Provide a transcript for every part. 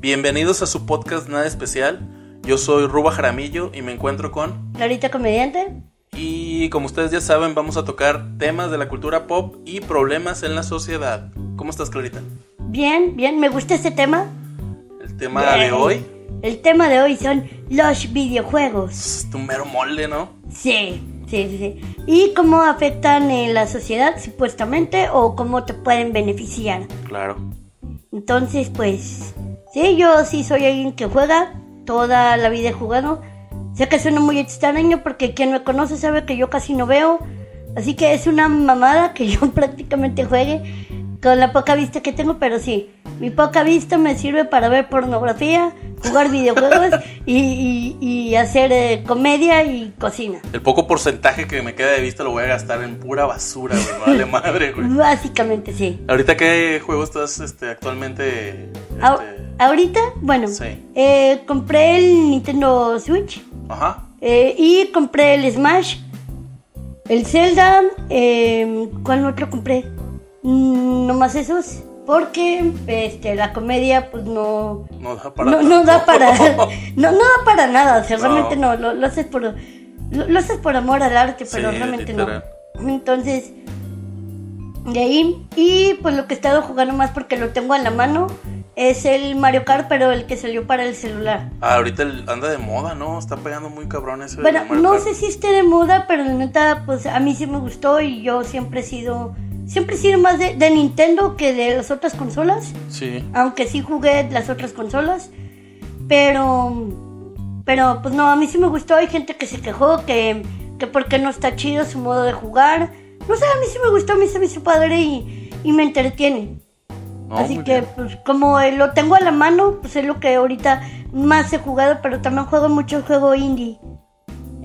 Bienvenidos a su podcast Nada Especial. Yo soy Ruba Jaramillo y me encuentro con... Clarita Comediante. Y como ustedes ya saben, vamos a tocar temas de la cultura pop y problemas en la sociedad. ¿Cómo estás, Clarita? Bien, bien, me gusta este tema. El tema de hoy... El tema de hoy son los videojuegos. Es tu mero molde, ¿no? Sí, sí, sí, sí. Y cómo afectan en la sociedad, supuestamente, o cómo te pueden beneficiar. Claro. Entonces, pues, sí, yo sí soy alguien que juega, toda la vida he jugado. Sé que suena muy extraño porque quien me conoce sabe que yo casi no veo. Así que es una mamada que yo prácticamente juegue con la poca vista que tengo, pero sí, mi poca vista me sirve para ver pornografía, jugar videojuegos y, y, hacer eh, comedia y cocina. El poco porcentaje que me queda de vista lo voy a gastar en pura basura, güey, vale madre, güey. Básicamente sí. ¿Ahorita qué juego estás este, actualmente? Este... Ahorita, bueno, Sí. eh, compré el Nintendo Switch Ajá. eh, y compré el Smash, el Zelda, eh, ¿cuál otro compré? Mm, no más esos, porque este, la comedia pues no, No da para... no, no da para no, no da para nada, o sea, No. realmente no, lo, lo haces por lo, lo haces por amor al arte, pero Sí, realmente literal. no. Entonces, de ahí, y pues lo que he estado jugando más porque lo tengo en la mano es el Mario Kart, pero el que salió para el celular. Ah, ahorita el- anda de moda, ¿no? Está pegando muy cabrón ese. Bueno, Mario no Kart. sé si esté de moda, pero la neta, pues a mí sí me gustó y yo siempre he sido, siempre he sido más de, de Nintendo que de las otras consolas, Sí. aunque sí jugué las otras consolas, pero, pero pues no, a mí sí me gustó, hay gente que se quejó que, que porque no está chido su modo de jugar, no sé, a mí sí me gustó, a mí se me hizo padre y, y me entretiene. No, Así que, bien. pues, como lo tengo a la mano, pues es lo que ahorita más he jugado, pero también juego mucho juego indie.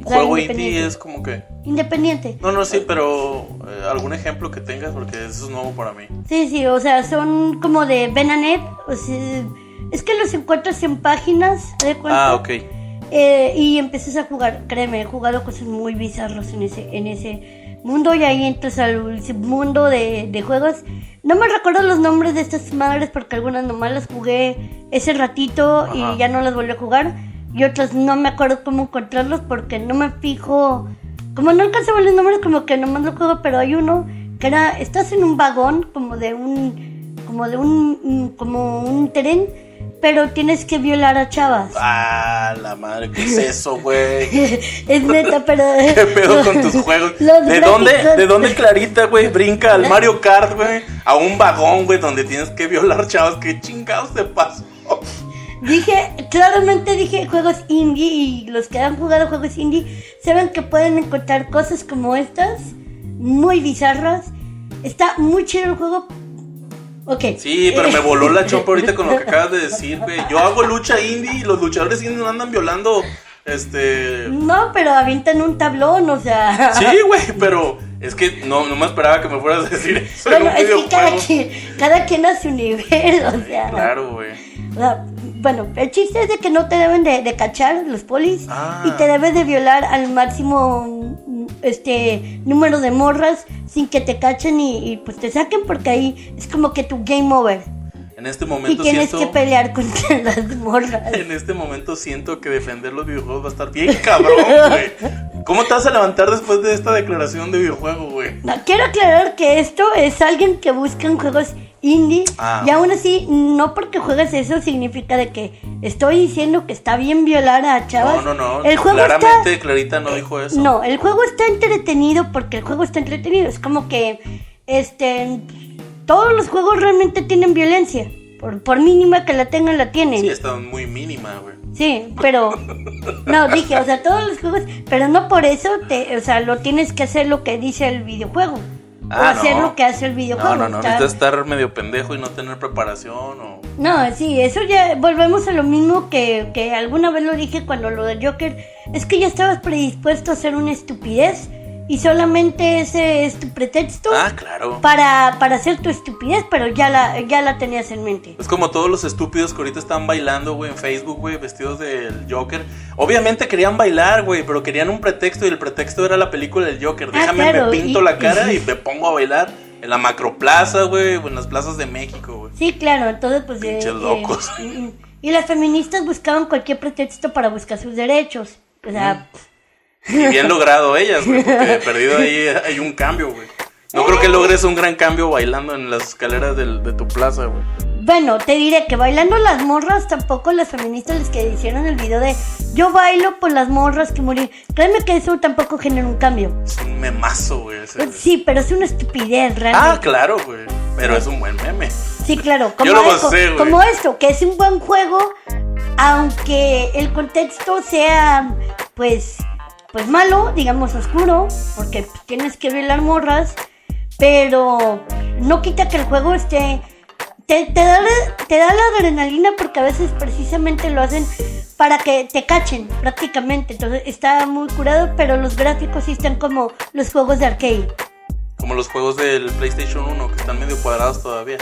Juego indie es como que. Independiente. No, no, sí, pero eh, algún ejemplo que tengas, porque eso es nuevo para mí. Sí, sí, o sea, son como de Benanet. O sea, es que los encuentras en páginas, ¿te das cuenta? Ah, ok. Eh, y empiezas a jugar, créeme, he jugado cosas muy bizarras en ese, en ese mundo y ahí entras al mundo de, de juegos. No me recuerdo los nombres de estas madres porque algunas nomás las jugué ese ratito Ajá. y ya no las volví a jugar. Y otras no me acuerdo cómo encontrarlos porque no me fijo. Como no alcanzo a ver los nombres, como que nomás lo juego, pero hay uno que era, estás en un vagón como de un, como de un, como un tren, pero tienes que violar a chavas. Ah, la madre, ¿qué es eso, güey? es neta, pero. ¿Qué pedo con tus juegos? ¿De dónde, ¿De dónde Clarita, güey, brinca al Mario Kart, güey? A un vagón, güey, donde tienes que violar chavos. ¿Qué chingados te pasó? Dije, claramente dije juegos indie y los que han jugado juegos indie saben que pueden encontrar cosas como estas, muy bizarras. Está muy chido el juego. Ok. Sí, pero me voló la chopa ahorita con lo que acabas de decir, güey. Yo hago lucha indie y los luchadores indie no andan violando, este... No, pero avientan un tablón, o sea. Sí, güey, pero es que no, no me esperaba que me fueras a decir eso Bueno, en un es que cada quien, cada quien a su nivel, o sea. Claro, güey. O sea, bueno, el chiste es de que no te deben de, de cachar los polis Ah. y te debes de violar al máximo este número de morras sin que te cachen y, y, pues te saquen porque ahí es como que tu game over En este y momento tienes siento... que pelear contra las morras. En este momento siento que defender los videojuegos va a estar bien cabrón, güey. ¿Cómo te vas a levantar después de esta declaración de videojuego, güey? No, quiero aclarar que esto es alguien que busca en juegos indie Ah. y aún así no porque juegues eso significa de que estoy diciendo que está bien violar a chavas. No, no, no. El juego está Claramente Clarita no dijo eso. No, el juego está entretenido porque el juego está entretenido. Es como que, este, todos los juegos realmente tienen violencia. Por, por mínima que la tengan, la tienen. Sí, Sí, está muy mínima, güey. pero, no, dije, o sea, todos los juegos, pero no por eso, te, o sea, lo tienes que hacer lo que dice el videojuego. o Ah, hacer no. lo que hace el videojuego. No, no, no. Está- Necesitas estar medio pendejo y no tener preparación o... No, sí, eso ya volvemos a lo mismo que, que alguna vez lo dije cuando lo de Joker. Es que ya estabas predispuesto a hacer una estupidez y solamente ese es tu pretexto Ah, claro. para, para hacer tu estupidez, pero ya la, ya la tenías en mente. Es como todos los estúpidos que ahorita están bailando, güey, en Facebook, güey, vestidos del Joker. Obviamente querían bailar, güey, pero querían un pretexto y el pretexto era la película del Joker. Ah, Déjame, claro, me pinto y- la cara y me pongo a bailar en la macroplaza, güey, o en las plazas de México, güey. Sí, claro, entonces pues... eh, Pinches eh, locos. Y las feministas buscaban cualquier pretexto para buscar sus derechos. O sea, Y bien logrado ellas, güey, porque de perdido ahí hay un cambio, güey. No creo que logres un gran cambio bailando en las escaleras del- de tu plaza, güey. bueno, te diré que bailando las morras tampoco las feministas les que hicieron el video de yo bailo por las morras que morir. Créeme que eso tampoco genera un cambio. Es un memazo, güey. ese. Sí, pero es una estupidez, Ah, realmente. claro, güey. Pero es un buen meme. Sí, claro, como, Yo lo esto, güey. como esto, que es un buen juego, aunque el contexto sea, pues, pues malo, digamos oscuro, porque tienes que violar morras, pero no quita que el juego esté... Te, te da, la- te da la adrenalina porque a veces precisamente lo hacen para que te cachen prácticamente. Entonces está muy curado, pero los gráficos sí están como los juegos de arcade. Como los juegos del PlayStation 1, que están medio cuadrados todavía.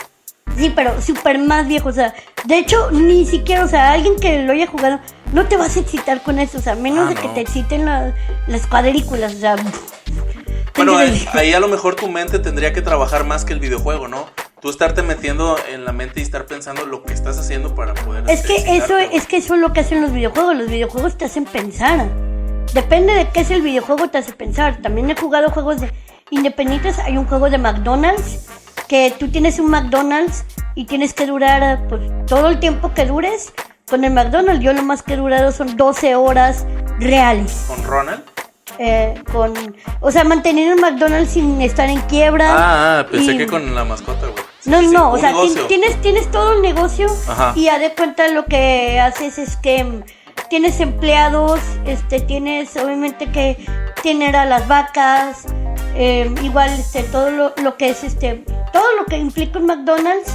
Sí, pero súper más viejo, o sea, de hecho, ni siquiera, o sea, alguien que lo haya jugado, no te vas a excitar con eso, o sea, menos Ah, de que te exciten la- las cuadrículas, o sea. Bueno, ahí, ahí a lo mejor tu mente tendría que trabajar más que el videojuego, ¿no? Tú estarte metiendo en la mente y estar pensando lo que estás haciendo para poder es que eso, es que eso es lo que hacen los videojuegos, los videojuegos te hacen pensar. Depende de qué es el videojuego, te hace pensar. También he jugado juegos de independientes, hay un juego de McDonald's, que tú tienes un McDonald's y tienes que durar pues, todo el tiempo que dures con el McDonald's. Yo lo más que he durado son 12 horas reales. ¿Con Ronald? eh, con, o sea, mantener el McDonald's sin estar en quiebra. Ah, ah, pensé y- que con la mascota, güey. No, sí, no, o sea, negocio. tienes, tienes todo el negocio Ajá. y a de cuenta lo que haces es que mm, tienes empleados, este, tienes obviamente que tener a las vacas, eh, igual este, todo lo, lo que es este, todo lo que implica un McDonald's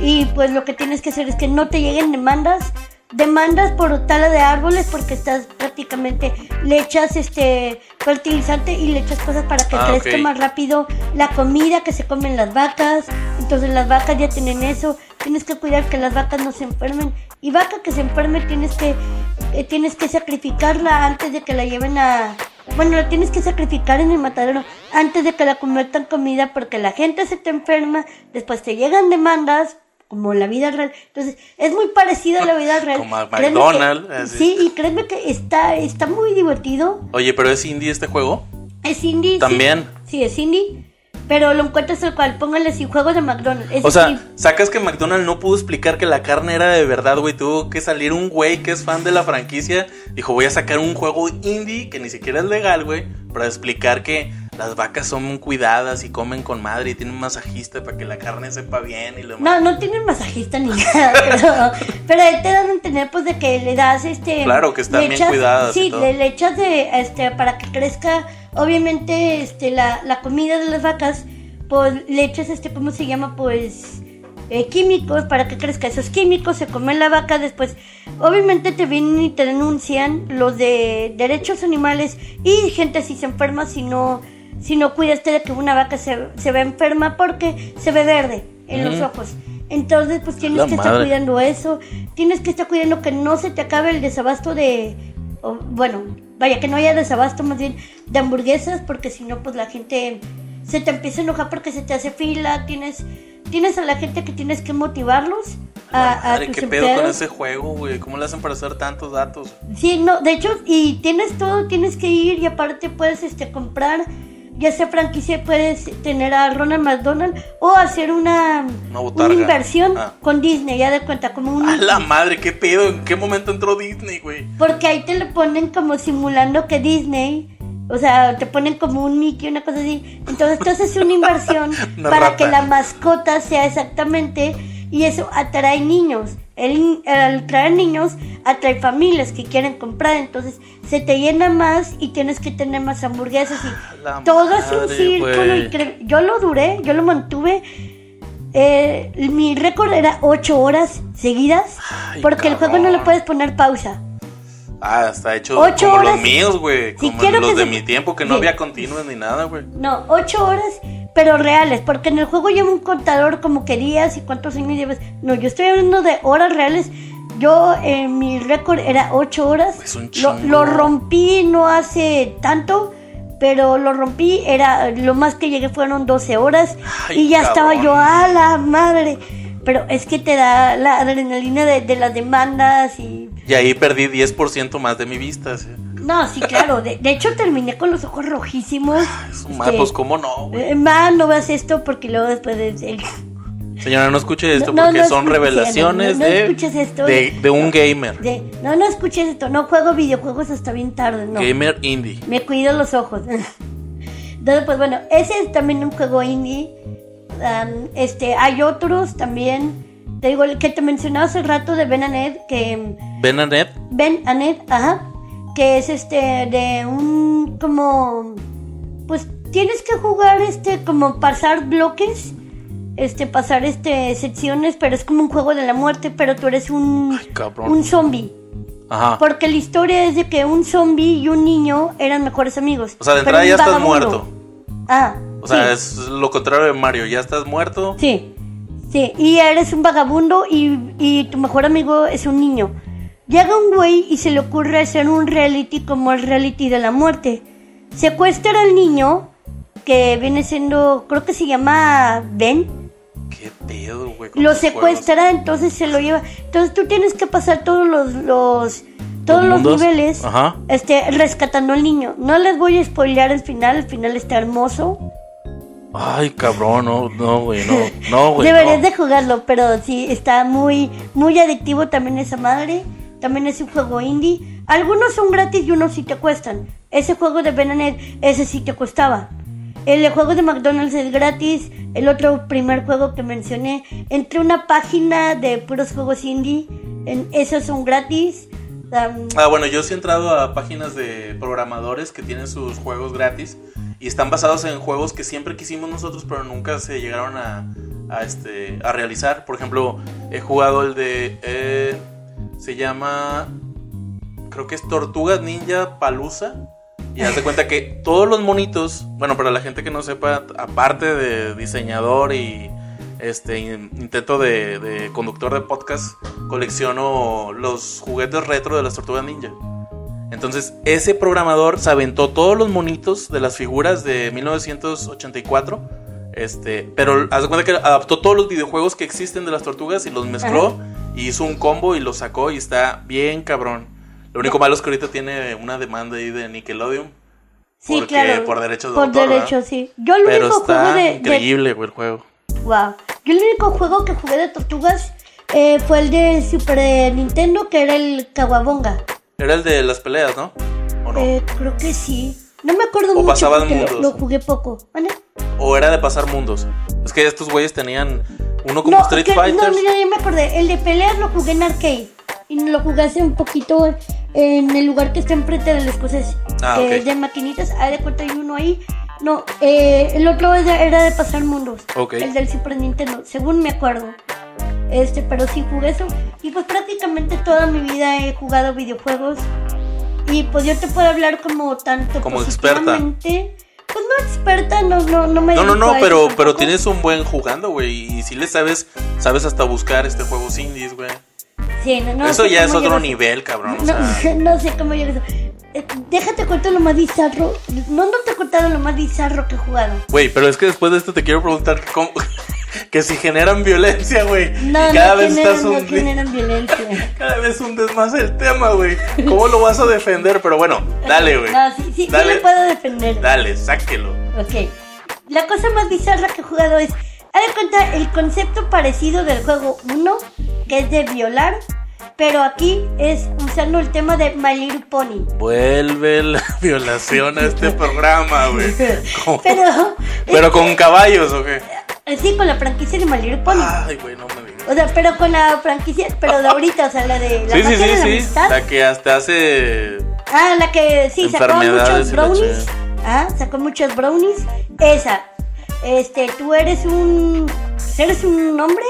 y pues lo que tienes que hacer es que no te lleguen demandas demandas por tala de árboles porque estás prácticamente le echas este fertilizante y le echas cosas para que Ah, crezca más rápido la comida que se comen las vacas. Entonces las vacas ya tienen eso. Tienes que cuidar que las vacas no se enfermen. Y vaca que se enferme tienes que eh, tienes que sacrificarla antes de que la lleven a bueno, la tienes que sacrificar en el matadero antes de que la conviertan comida porque la gente se te enferma, después te llegan demandas como la vida real. Entonces, es muy parecida a la vida real. Como a McDonald's, que- sí, y créeme que está, está muy divertido. Oye, pero es indie este juego. Es indie. También. Sí, es indie. Pero lo encuentras tal cual. Póngale así, juego de McDonald's. Es O sea, sacas que McDonald's no pudo explicar que la carne era de verdad, güey. Tuvo que salir un güey que es fan de la franquicia. Dijo, voy a sacar un juego indie que ni siquiera es legal, güey. Para explicar que las vacas son cuidadas y comen con madre y tienen un masajista para que la carne sepa bien y lo No, no tienen masajista ni nada, pero, pero ahí te dan a entender pues de que le das este... Claro, que están bien cuidadas y Sí, todo. le, le echas de, este, para que crezca, obviamente, este, la, la comida de las vacas, pues le echas este, ¿cómo se llama? Pues eh, químicos para que crezca esos químicos, se come la vaca, después obviamente te vienen y te denuncian los de derechos animales y gente si se enferma si no, si no cuidaste de que una vaca se, se ve enferma porque se ve verde en los ojos. Entonces pues tienes La que estar cuidando eso, tienes que estar cuidando que no se te acabe el desabasto de, o, bueno, vaya que no haya desabasto más bien de hamburguesas porque si no pues la gente se te empieza a enojar porque se te hace fila, tienes tienes a la gente que tienes que motivarlos a, a Madre, tus qué pedo con ese juego, güey. ¿Cómo le hacen para hacer tantos datos? Sí, no, de hecho, y tienes todo, tienes que ir y aparte puedes este comprar, ya sea franquicia, puedes tener a Ronald McDonald o hacer una, Una inversión Ah. con Disney, ya de cuenta, como un... A la madre, qué pedo. ¿En qué momento entró Disney, güey? Porque ahí te lo ponen como simulando que Disney, o sea, te ponen como un Mickey, una cosa así. Entonces tú haces una inversión Una para rata. que la mascota sea exactamente y eso atrae niños. El, al traer niños atrae familias que quieren comprar, entonces se te llena más y tienes que tener más hamburguesas y La todo es un círculo. Y yo lo duré, yo lo mantuve. eh, mi récord era 8 horas seguidas Ay, porque el juego no le puedes poner pausa. Ah, está hecho Ocho como horas. los míos, güey. Si como quiero los que de se- mi tiempo, que no Sí. había continuos ni nada, güey. No, ocho horas, pero reales, porque en el juego lleva un contador como que días y cuántos años llevas. No, yo estoy hablando de horas reales. Yo, eh, mi récord era ocho horas. Es un lo, lo rompí no hace tanto, pero lo rompí, era lo más que llegué fueron 12 horas. Ay, y ya estaba yo, a la madre. Pero es que te da la adrenalina de, de las demandas y... Y ahí perdí 10% más de mi vista. ¿sí? No, sí, claro. De, de hecho, terminé con los ojos rojísimos. Este, madre, pues cómo no, güey. eh, Ma, no veas esto porque luego después de... el- Señora, no escuche esto No, no, porque no son escuches, revelaciones no, no de, esto. de, de un gamer. de- no, no escuches esto. No juego videojuegos hasta bien tarde, no. Gamer indie. Me cuido los ojos. Entonces, pues bueno, ese es también un juego indie. Um, este, hay otros también. Te digo, el que te mencionaba hace rato de Ben Ed, que Ben Annette. Ben Ed, ajá, que es este de un como pues tienes que jugar este como pasar bloques, este pasar este secciones, pero es como un juego de la muerte, pero tú eres un Ay, un zombie. Ajá. Porque la historia es de que un zombie y un niño eran mejores amigos. O sea, de entrada ya estás muerto. Ah. O sea, sí. es lo contrario de Mario. Ya estás muerto. Sí, sí, y eres un vagabundo y, y tu mejor amigo es un niño. Llega un güey y se le ocurre hacer un reality como el reality de la muerte. Secuestra al niño, que viene siendo, creo que se llama Ben. Qué pedo, güey. Lo secuestra, entonces se lo lleva. Entonces tú tienes que pasar todos los, los todos ¿Los los, mundos? niveles Ajá. este, rescatando al niño. No les voy a spoilear el final, el final está hermoso. Ay, cabrón, no, no, güey, no, no, güey. Deberías no. de jugarlo, pero sí, está muy, muy adictivo también esa madre. También es un juego indie. Algunos son gratis y unos sí te cuestan. Ese juego de Benanet, ese sí te costaba. El juego de McDonald's es gratis. El otro primer juego que mencioné, entre una página de puros juegos indie, en, esos son gratis. Um, Ah, bueno, yo sí he entrado a páginas de programadores que tienen sus juegos gratis y están basados en juegos que siempre quisimos nosotros, pero nunca se llegaron a, a, este, a realizar. Por ejemplo, he jugado el de. eh, se llama. Creo que es Tortugas Ninja Palusa. Y haz de cuenta que todos los monitos, bueno, para la gente que no sepa, aparte de diseñador y este in- intento de, de conductor de podcast, colecciono los juguetes retro de las tortugas ninja. Entonces, ese programador se aventó todos los monitos de las figuras de 1984. Este, pero haz de cuenta que adaptó todos los videojuegos que existen de las tortugas y los mezcló y hizo un combo y los sacó y está bien cabrón. Lo único malo es que ahorita tiene una demanda ahí de Nickelodeon. sí, porque claro. por derechos de Por autor, derecho, sí. Yo el Pero único juego está de, de increíble, güey, el juego. Wow. Yo el único juego que jugué de tortugas eh, fue el de Super Nintendo, que era el Kawabonga. Era el de las peleas, ¿no? ¿O no? Eh, creo que sí. No me acuerdo O mucho pasaban porque mundos. lo jugué poco. ¿Vale? O era de pasar mundos. Es que estos güeyes tenían uno como No, Street Fighter. no, mira, ya me acordé. El de peleas lo jugué en arcade. Y lo jugué hace un poquito en el lugar que está enfrente del escocés. Ah, que ok. es de maquinitas. Hay de cuenta hay uno ahí. No, eh, el otro de- era de pasar mundos. Ok. El del Super Nintendo, según me acuerdo. Este, pero sí jugué eso. Y pues prácticamente toda mi vida he jugado videojuegos. Y pues yo te puedo hablar como tanto Como experta. Pues no experta, no, no, no me No, no, no, pero, pero tienes un buen jugando, güey. Y si le sabes, sabes hasta buscar este juegos indies, güey. Sí, no, no Eso ya es otro nivel, cabrón. O No, sea, no sé cómo llegas. Eh, Déjate contar lo más bizarro. No, no te he contado lo más bizarro que he jugado. güey, pero es que después de esto te quiero preguntar cómo. que si generan violencia, güey. No, y cada no, vez generan, estás no generan violencia. Cada vez hundes más el tema, güey. ¿Cómo lo vas a defender? Pero bueno, dale, güey. No, sí, sí, sí Dale. lo puedo defender. Dale, sáquelo. Ok. La cosa más bizarra que he jugado es. Haz de cuenta el concepto parecido del juego 1, que es de violar. Pero aquí es usando el tema de My Little Pony. Vuelve la violación a este programa, güey. Pero. Pero con caballos, ¿o qué? eh, Sí, con la franquicia de My Little Pony. Ay, güey, no me digas. O sea, pero con la franquicia, pero de ahorita, o sea, la de la Sí, sí, sí, de la sí. amistad. La que hasta hace. Ah, la que sí, sacó muchos brownies. Ah, sacó muchos brownies. Esa. Este, tú eres un. Eres un hombre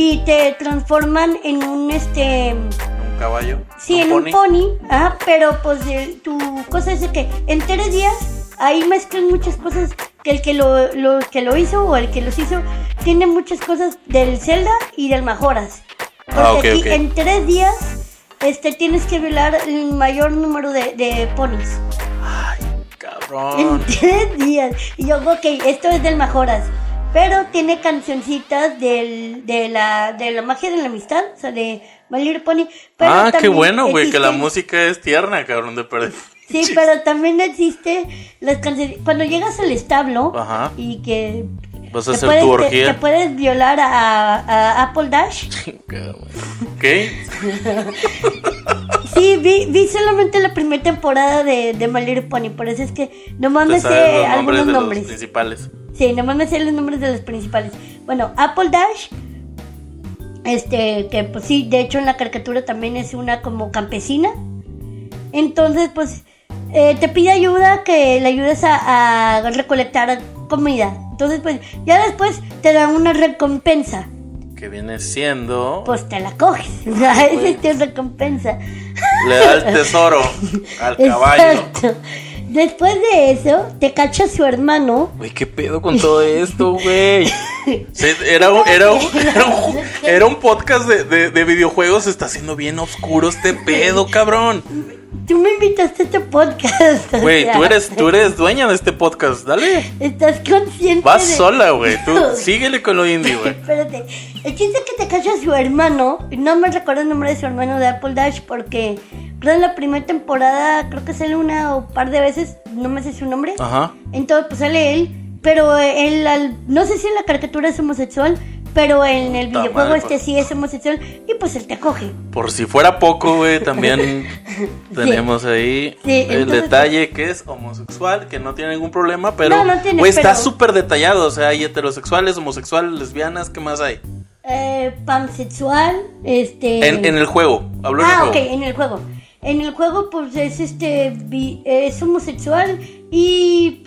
y te transforman en un este. Un caballo. Sí, en un pony. Ah, pero pues eh, tu cosa es de que en tres días ahí mezclan muchas cosas que el que lo, lo- que lo hizo o el que los hizo tiene muchas cosas del Zelda y del Majoras. Porque Ah, ok, aquí ok. en tres días este tienes que violar el mayor número de, de ponis. En Cabrón. tres días. Y yo, ok, esto es del Majoras. Pero tiene cancioncitas del, de, la, de la magia de la amistad, o sea, de My Little Pony. Pero ah, qué bueno, güey, que la música es tierna, cabrón, de perder. Sí, pero también existe las canciones. Cuando llegas al establo Ajá. y que. Vas a te hacer puedes, tu orgía. te puedes violar a, a Apple Dash. ¿Qué? Sí, vi, vi solamente la primera temporada de, de My Little Pony, por eso es que nomás me sabes sé los nombres algunos de nombres. los principales. Sí, nomás me sé los nombres de los principales. Bueno, Apple Dash, este, que pues sí, de hecho en la caricatura también es una como campesina. Entonces, pues, eh, te pide ayuda, que le ayudes a, a recolectar comida. Entonces, pues, ya después te dan una recompensa. Que viene siendo. Pues te la coges. O sea, esa es tu recompensa. Le da el tesoro al caballo. Exacto. Después de eso, te cacha su hermano. Güey, ¿qué pedo con todo esto, güey? Era, un, era, un, era, un, era un podcast de, de, de videojuegos. Está haciendo bien oscuro este pedo, cabrón. Tú me invitaste a este podcast. Güey, sea, tú eres, tú eres dueña de este podcast. Dale. Estás consciente. Vas de- sola, güey. Tú síguele con lo indie, güey. Espérate. El chiste es que te cacha su hermano. y No me recuerdo el nombre de su hermano de Apple Dash porque creo en la primera temporada, creo que sale una o par de veces, no me sé su nombre. Ajá. Entonces, pues sale él, pero él, al- no sé si en la caricatura es homosexual, pero en el Puta videojuego madre, este pues. sí es homosexual y pues él te acoge. Por si fuera poco, güey, también tenemos ahí Sí, el entonces- detalle que es homosexual, que no tiene ningún problema, pero No, no tiene, güey, está súper detallado, o sea, hay heterosexuales, homosexuales, lesbianas, ¿qué más hay? Eh, pansexual, este... En, en el juego, hablo en Ah, el ok, juego. en el juego. En el juego, pues es este. bi- es homosexual y.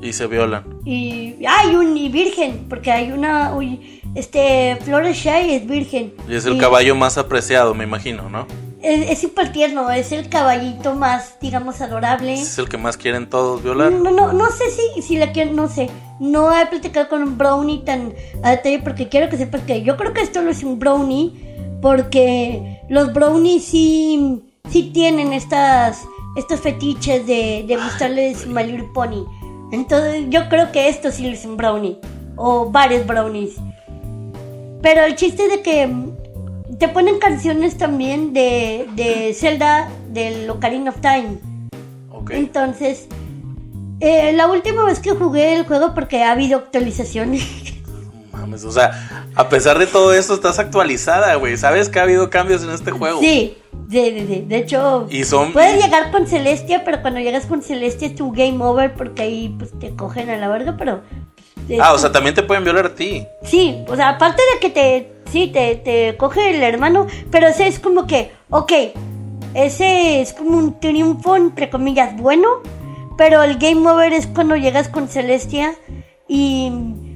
Y se violan. Y. Hay un. Y virgen, porque hay una. uy, este. Floreshai es virgen. Y es el Y caballo más apreciado, me imagino, ¿no? Es es súper tierno, es el caballito más, digamos, adorable. Es el que más quieren todos violar. No, no, no sé si, si la quiero, no sé. No he platicado con un brownie tan a detalle porque quiero que sepas que yo creo que esto lo es un brownie porque los brownies sí, sí tienen estas, estos fetiches de, de gustarles My Little Pony. Entonces yo creo que esto sí es un brownie o varios brownies. Pero el chiste de que mm, te ponen canciones también de, de Zelda del Ocarina of Time. Ok. Entonces, eh, la última vez que jugué el juego, porque ha habido actualizaciones. Mames, o sea, a pesar de todo esto, estás actualizada, güey. Sabes que ha habido cambios en este juego. sí, de, de, de, de hecho, Y son. puedes llegar con Celestia, pero cuando llegas con Celestia es tu game over porque ahí pues te cogen a la verga, pero. pues, Ah, o sea, también te pueden violar a ti. Sí, o sea, aparte de que te. Sí, te, te coge el hermano, pero ese es como que, ok, ese es como un triunfo, entre comillas, bueno, pero el game over es cuando llegas con Celestia y,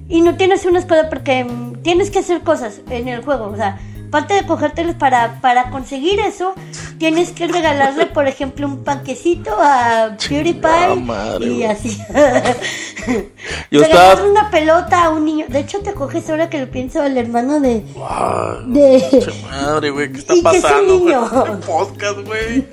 y no tienes una escuela porque tienes que hacer cosas en el juego, o sea, aparte de cogértelos para, para conseguir eso, tienes que regalarle, por ejemplo, un panquecito a PewDiePie madre, y así. Yo estaba. una pelota a un niño. De hecho, te coges ahora que lo pienso al hermano de. Wow. de madre, güey, ¿qué está Y que es un pasando niño. podcast, güey?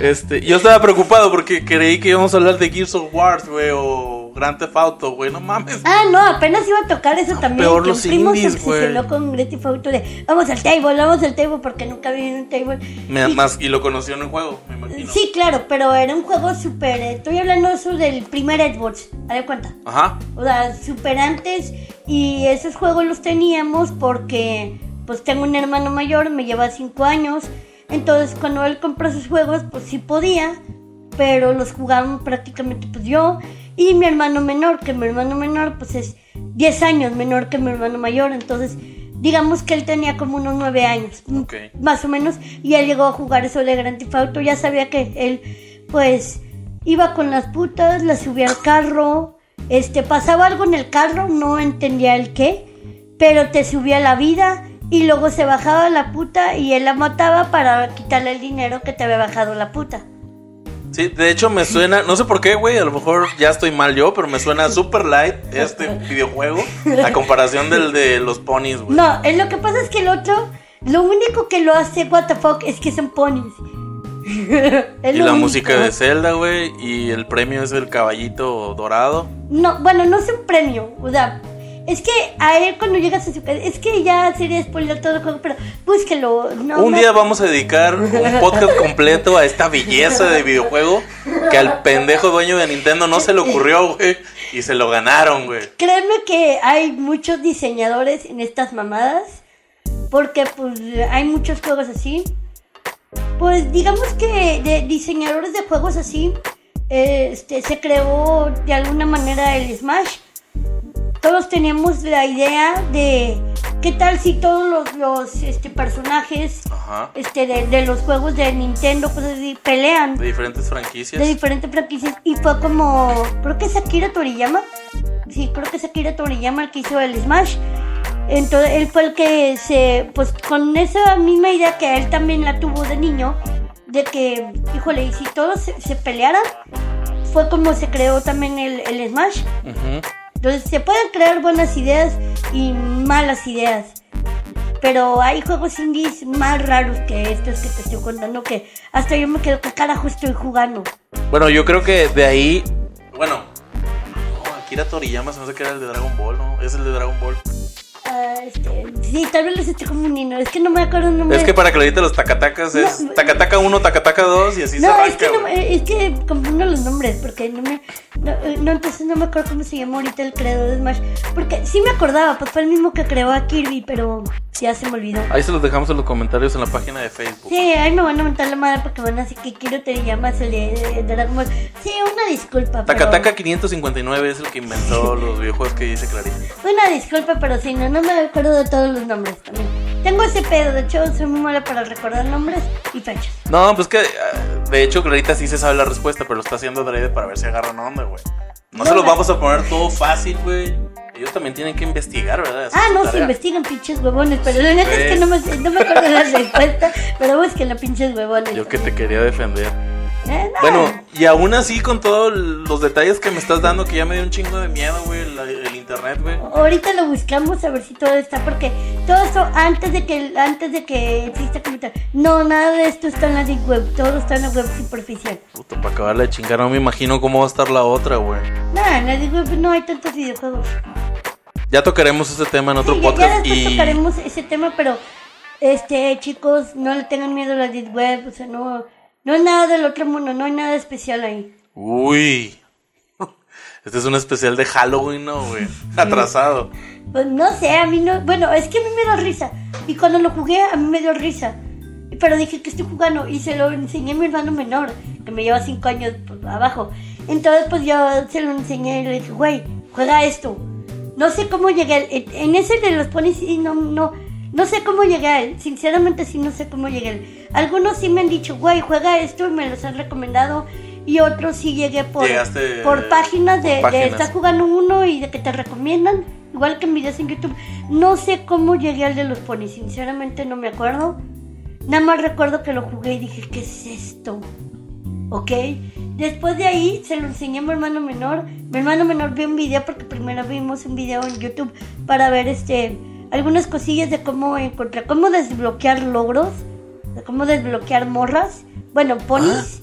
Este, yo estaba preocupado porque creí que íbamos a hablar de Gears of War, güey, o Grand Theft Auto, güey, no mames. Ah, no, apenas iba a tocar eso también. peor que los un primo indies, se obsesionó con Grand Theft Auto de vamos al table, vamos al table porque nunca vi en un table. Me- Y- más, y lo conoció en el juego, me imagino. Sí, claro, pero era un juego súper. eh, Estoy hablando eso del primer Xbox, a de cuenta. Ajá. O sea, súper antes. Y esos juegos los teníamos porque, pues tengo un hermano mayor, me lleva 5 años. Entonces, cuando él compró sus juegos, pues sí podía. Pero los jugaban prácticamente pues yo y mi hermano menor, que mi hermano menor pues es 10 años menor que mi hermano mayor. Entonces, digamos que él tenía como unos 9 años, más o menos. Y él llegó a jugar eso de Grand Theft Auto. Ya sabía que él, pues, iba con las putas, las subía al carro. Este, pasaba algo en el carro, no entendía el qué, pero te subía la vida y luego se bajaba la puta y él la mataba para quitarle el dinero que te había bajado la puta. Sí, de hecho me suena, no sé por qué, güey, a lo mejor ya estoy mal yo, pero me suena super light este videojuego a comparación del de los ponies, güey. No, es lo que pasa es que el otro, lo único que lo hace what the fuck es que son ponies. Es y la único. música de Zelda, güey. Y el premio es el caballito dorado. No, bueno, no es un premio, o sea, es que a él cuando llegas a su casa, es que ya sería spoiler todo el juego, pero búsquelo. No, un día vamos a dedicar un podcast completo a esta belleza de videojuego que al pendejo dueño de Nintendo no se le ocurrió, güey. Y se lo ganaron, güey. Créeme que hay muchos diseñadores en estas mamadas, porque pues hay muchos juegos así. Pues digamos que de diseñadores de juegos así, eh, este, se creó de alguna manera el Smash. Todos teníamos la idea de qué tal si todos los, los, este, personajes Ajá. este, de, de los juegos de Nintendo cosas así, pelean De diferentes franquicias. de diferentes franquicias y fue como creo que es Akira Toriyama sí creo que es Akira Toriyama el que hizo el Smash entonces él fue el que se pues con esa misma idea que él también la tuvo de niño de que híjole y si todos se, se pelearan fue como se creó también el, el Smash Ujú. Entonces se pueden crear buenas ideas y malas ideas. Pero hay juegos indies más raros que estos que te estoy contando que hasta yo me quedo que carajo estoy jugando. Bueno, yo creo que de ahí. Bueno. No, Akira Toriyama se me hace que era el de Dragon Ball, ¿no? Es el de Dragon Ball. Sí, tal vez los estoy confundiendo. Es que no me acuerdo el nombre. Es que para edite los tacatacas es No, Takataka 1, Takataka 2 y así se no, arranca. es que, no, es que confundo los nombres porque no me. No, eh, no, entonces no me acuerdo cómo se llama ahorita el creador de Smash. Porque sí me acordaba, pues fue el mismo que creó a Kirby, pero ya se me olvidó. Ahí se los dejamos en los comentarios en la página de Facebook. Sí, ahí me van a mentar la madre porque van a decir que quiero te llamas el de, Dragon Ball. Sí, una disculpa. pero- Takataka 559 es el que inventó los videojuegos que dice Clarita. Una disculpa, pero sí, no, no me acuerdo de todos los nombres también. Tengo ese pedo, de hecho, soy muy mala para recordar nombres y fechas. No, pues que ah, de hecho Clarita sí se sabe la respuesta, pero lo está haciendo adrede para ver si agarran onda, güey. No, No, se los vamos a poner todo fácil, güey. Ellos también tienen que investigar, ¿verdad? Esa Ah, no, se investigan pinches huevones, pero la neta es que no me, no me acuerdo de la respuesta, pero busquen los pinches huevones. Yo que te quería defender. Eh, no. Bueno, y aún así, con todos los detalles que me estás dando, que ya me dio un chingo de miedo, güey, el, el internet, güey. Ahorita lo buscamos a ver si todo está, porque todo esto antes de que antes de que exista tal, no, nada de esto está en la deep web, todo está en la web superficial. Puta, para acabarla de chingar, no me imagino cómo va a estar la otra, güey. Nada, en la deep web no hay tantos videojuegos. Ya tocaremos ese tema en otro Sí, ya- ya, podcast después y... tocaremos ese tema, pero este chicos, no le tengan miedo a la deep web, o sea, no, no es nada del otro mundo, no hay nada especial ahí. Uy. Este es un especial de Halloween, ¿no, güey? Atrasado. Pues no sé, a mí no. Bueno, es que a mí me da risa. Y cuando lo jugué, a mí me dio risa. Pero dije que estoy jugando y se lo enseñé a mi hermano menor, que me lleva cinco años pues, abajo. Entonces, pues yo se lo enseñé y le dije, güey, juega esto. No sé cómo llegué. En en ese de los ponis, sí, no, no. No sé cómo llegué a él. Sinceramente, sí, no sé cómo llegué a él. Algunos sí me han dicho, güey, juega esto y me los han recomendado. Y otros sí llegué por, Llegaste por páginas de, por de páginas. estás jugando uno y de que te recomiendan, igual que en videos en YouTube. No sé cómo llegué al de los ponis, sinceramente no me acuerdo. Nada más recuerdo que lo jugué y dije, ¿qué es esto? ¿Ok? Después de ahí se lo enseñé a mi hermano menor. Mi hermano menor vio un video porque primero vimos un video en YouTube para ver este algunas cosillas de cómo encontrar, cómo desbloquear logros, de cómo desbloquear morras. Bueno, ponis.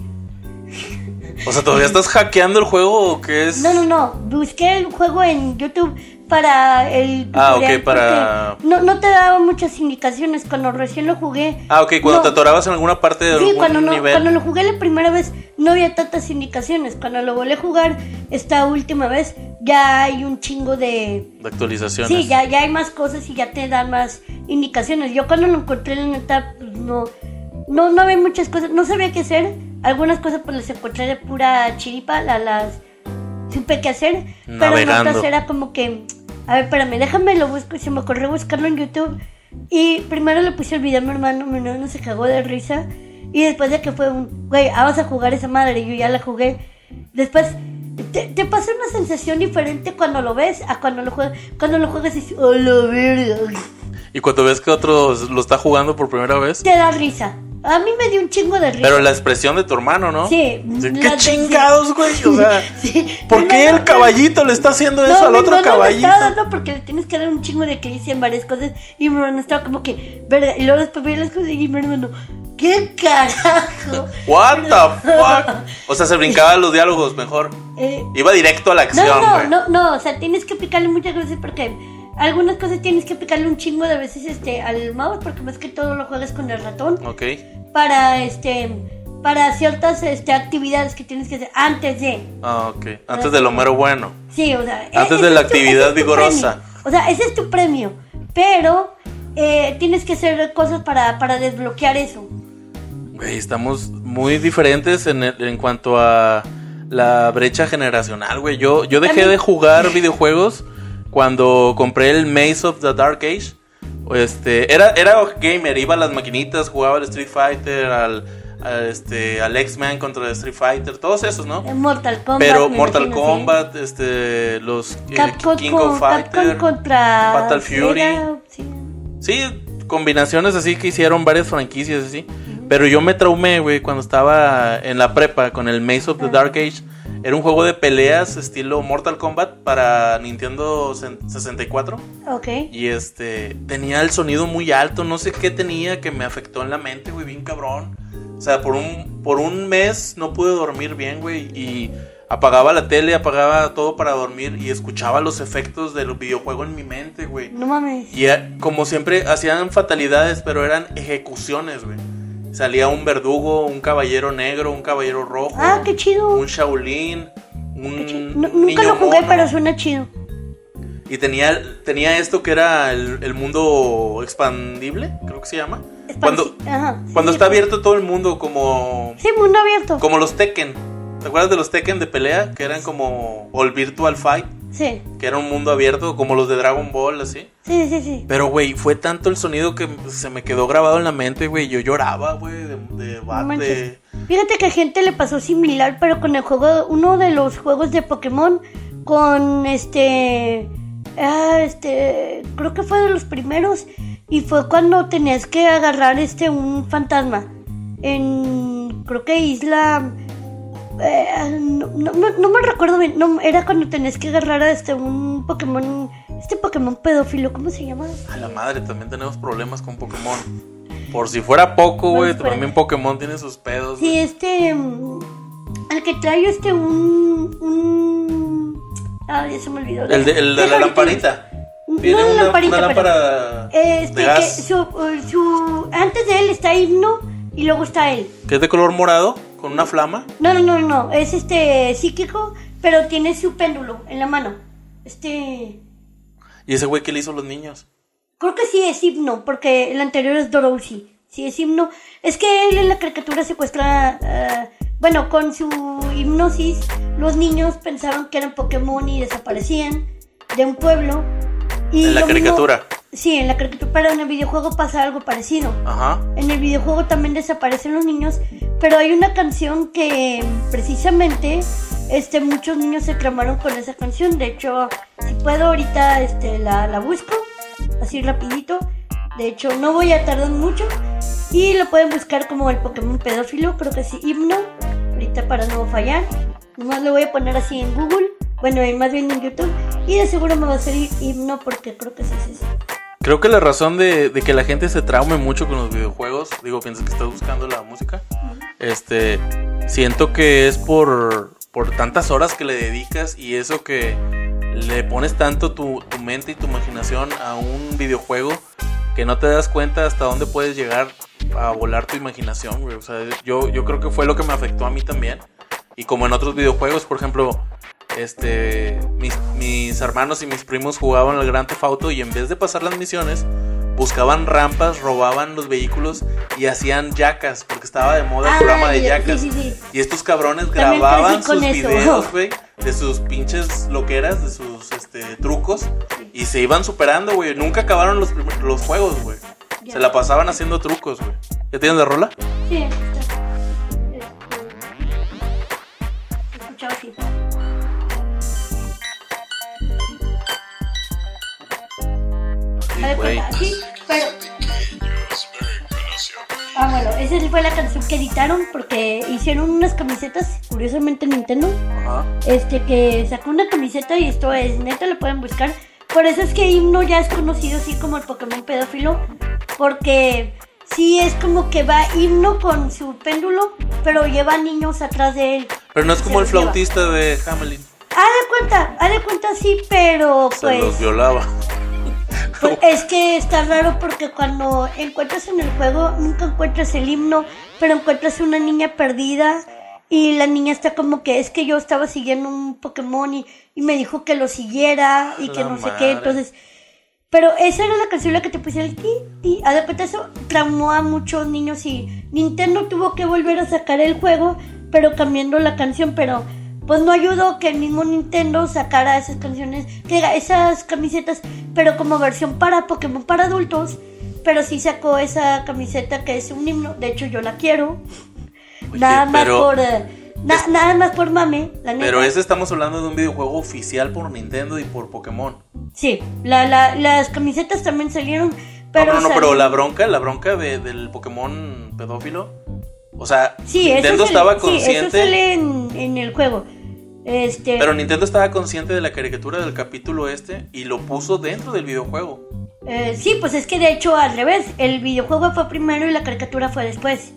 O sea, ¿todavía estás hackeando el juego o qué es? No, no, no. Busqué el juego en YouTube para el Ah, ok, para- No, no te daba muchas indicaciones. Cuando recién lo jugué. Ah, ok, cuando no. te atorabas en alguna parte de Sí, algún cuando, no- nivel. cuando lo jugué la primera vez no había tantas indicaciones. Cuando lo volví a jugar esta última vez ya hay un chingo de... De actualizaciones. Sí, ya, ya hay más cosas y ya te dan más indicaciones. Yo cuando lo encontré, la neta, pues no, no, no había muchas cosas, no sabía qué hacer. Algunas cosas pues las encontré de pura chiripa, la- las supe qué hacer. Pero Navegando. en otras era como que, a ver, espérame, déjame lo busco. Se me ocurrió buscarlo en YouTube. Y primero le puse el video a mi hermano, mi hermano se cagó de risa. Y después de que fue un, güey, ah, vas a jugar esa madre, y yo ya la jugué. Después, te, te pasa una sensación diferente cuando lo ves a cuando lo juegas. Cuando lo juegas y dices, oh, la verga. Y cuando ves que otro lo está jugando por primera vez. Te da risa. A mí me dio un chingo de risa. Pero la expresión de tu hermano, ¿no? Sí, ¿Qué chingados, güey? O sea, Sí. ¿por qué el caballito le está haciendo eso No, al otro caballito? dando porque le tienes que dar un chingo de crisis en varias cosas. Y mi hermano estaba como que, verga. Y luego después veía las cosas y mi hermano, ¿Qué carajo? What the fuck? O sea, se brincaba los diálogos mejor. Eh, Iba directo a la acción, no, güey. no, no, no, o sea, tienes que picarle muchas veces porque algunas cosas tienes que picarle un chingo de veces este al mouse porque más que todo lo juegas con el ratón Ok. para este para ciertas este, actividades que tienes que hacer antes de. Ah, ok. Antes de lo mero bueno. Sí, o sea, Antes ese de la actividad es vigorosa. O sea, ese es tu premio, pero eh, tienes que hacer cosas para, para desbloquear eso. Güey, estamos muy diferentes en, el- en cuanto a la brecha generacional, güey. Yo, yo dejé También- de jugar videojuegos cuando compré el Maze of the Dark Age. Este, era, era gamer, iba a las maquinitas, jugaba al Street Fighter, al, al, este, al X-Men contra el Street Fighter, todos esos, ¿no? Mortal Kombat. Pero Mortal imagino, sí. Kombat, este, los eh, Capcom, King of Fighter, contra Fatal Fury. Sí, combinaciones así que hicieron varias franquicias así. Pero yo me traumé, güey, cuando estaba en la prepa con el Maze of the Dark Age. Era un juego de peleas estilo Mortal Kombat para Nintendo 64. Ok. Y este, tenía el sonido muy alto, no sé qué tenía que me afectó en la mente, güey, bien cabrón. O sea, por un, por un mes no pude dormir bien, güey. Y apagaba la tele, apagaba todo para dormir y escuchaba los efectos del videojuego en mi mente, güey. No mames. Y eh, como siempre hacían fatalidades, pero eran ejecuciones, güey. Salía un verdugo, un caballero negro, un caballero rojo, Ah, qué chido. un Shaolin, un No- nunca niño lo jugué, mono. pero suena chido. Y tenía, tenía esto que era el, el mundo expandible, creo que se llama. Expansi- Cuando, Ajá, sí, cuando sí, está abierto todo el mundo, como, Sí, mundo abierto. como los Tekken. ¿Te acuerdas de los Tekken de pelea? Que eran como All Virtual Fight, Sí, que era un mundo abierto, como los de Dragon Ball, así. sí, sí, sí. Pero, güey, fue tanto el sonido que se me quedó grabado en la mente, güey. Yo lloraba, güey, de, de, No de- Fíjate que a gente le pasó similar, pero con el juego, uno de los juegos de Pokémon, con este, ah, este, creo que fue de los primeros, y fue cuando tenías que agarrar este un fantasma en, creo que isla, eh, no, no- no- me recuerdo bien, no, era cuando tenías que agarrar a este un Pokémon, este Pokémon pedófilo, ¿cómo se llama? A la madre, también tenemos problemas con Pokémon. Por si fuera poco, güey, también Pokémon tiene sus pedos. Sí, este. mm, El que trae este un. un ah, ya se me olvidó. El de, el de la lamparita. No, Tiene una, lamparita, una pero- lámpara Este, de que su- Antes de él está Himno y luego está él. que es de color morado, con una flama. No, no, no, no. Es este psíquico, pero tiene su péndulo en la mano. Este. Y ese güey que le hizo a los niños. Creo que sí es himno, porque el anterior es Dorothy. Sí es himno. Es que él en la caricatura secuestra. ah, bueno, con su hipnosis, los niños pensaron que eran Pokémon y desaparecían de un pueblo. Y En la lo mismo- caricatura. sí, en la caricatura, pero en el videojuego pasa algo parecido. Ajá. En el videojuego también desaparecen los niños, pero hay una canción que precisamente este, muchos niños se clamaron con esa canción. De hecho, si puedo ahorita este, la, la busco, así rapidito. De hecho, no voy a tardar mucho. Y lo pueden buscar como el Pokémon pedófilo, creo que sí, himno. Ahorita para no fallar. Nomás lo voy a poner así en Google. Bueno, más bien en YouTube. Y de seguro me va a salir himno porque creo que sí es ese. Creo que la razón de, de que la gente se traume mucho con los videojuegos, digo, piensas que estás buscando la música, este, siento que es por, por tantas horas que le dedicas y eso que le pones tanto tu, tu mente y tu imaginación a un videojuego que no te das cuenta hasta dónde puedes llegar a volar tu imaginación, güey. O sea, yo, yo creo que fue lo que me afectó a mí también. Y como en otros videojuegos, por ejemplo, este, mis, mis hermanos y mis primos jugaban al Gran Theft Auto y en vez de pasar las misiones, buscaban rampas, robaban los vehículos y hacían yacas, porque estaba de moda el Ah, programa de ya, yacas. sí, sí, sí. Y estos cabrones También grababan sus eso. videos, güey, de sus pinches loqueras, de sus este, trucos, y se iban superando, güey. Nunca acabaron los, juegos, güey. Se la pasaban haciendo trucos, güey. ¿Ya tienes la rola? Sí. Este, escuchaba así. Sí, de cuenta, pero. Ah, bueno, esa fue la canción que editaron porque hicieron unas camisetas, curiosamente Nintendo, Ajá. este que sacó una camiseta y esto es neta, lo pueden buscar. Por eso es que Himno ya es conocido así como el Pokémon pedófilo, porque sí es como que va himno con su péndulo, pero lleva niños atrás de él. Pero no es como Se el los lleva. flautista de Hamelin. Haz de cuenta, haz de cuenta sí, pero Se los pues, violaba. Pues es que está raro porque cuando encuentras en el juego nunca encuentras el himno, pero encuentras una niña perdida y la niña está como que es que yo estaba siguiendo un Pokémon y, y me dijo que lo siguiera y que La no sé qué, entonces... Pero esa era la canción la que te pusieron el ti, ti. De cuenta eso traumó a muchos niños y Nintendo tuvo que volver a sacar el juego, pero cambiando la canción, pero pues no ayudó que el mismo Nintendo sacara esas canciones, que esas camisetas, pero como versión para Pokémon para adultos, pero sí sacó esa camiseta que es un himno, de hecho yo la quiero, Oye, nada más por eh, na- nada más por mame, la neta. Pero ese estamos hablando de un videojuego oficial por Nintendo y por Pokémon. Sí, la, la, las camisetas también salieron, pero no, no, no, pero la bronca, la bronca de- del Pokémon pedófilo. O sea, Sí, Nintendo sale- estaba sí, eso consciente. sale en, en el juego. Este, Pero Nintendo estaba consciente de la caricatura del capítulo este y lo puso dentro del videojuego. eh, sí, pues es que de hecho al revés, el videojuego fue primero y la caricatura fue después.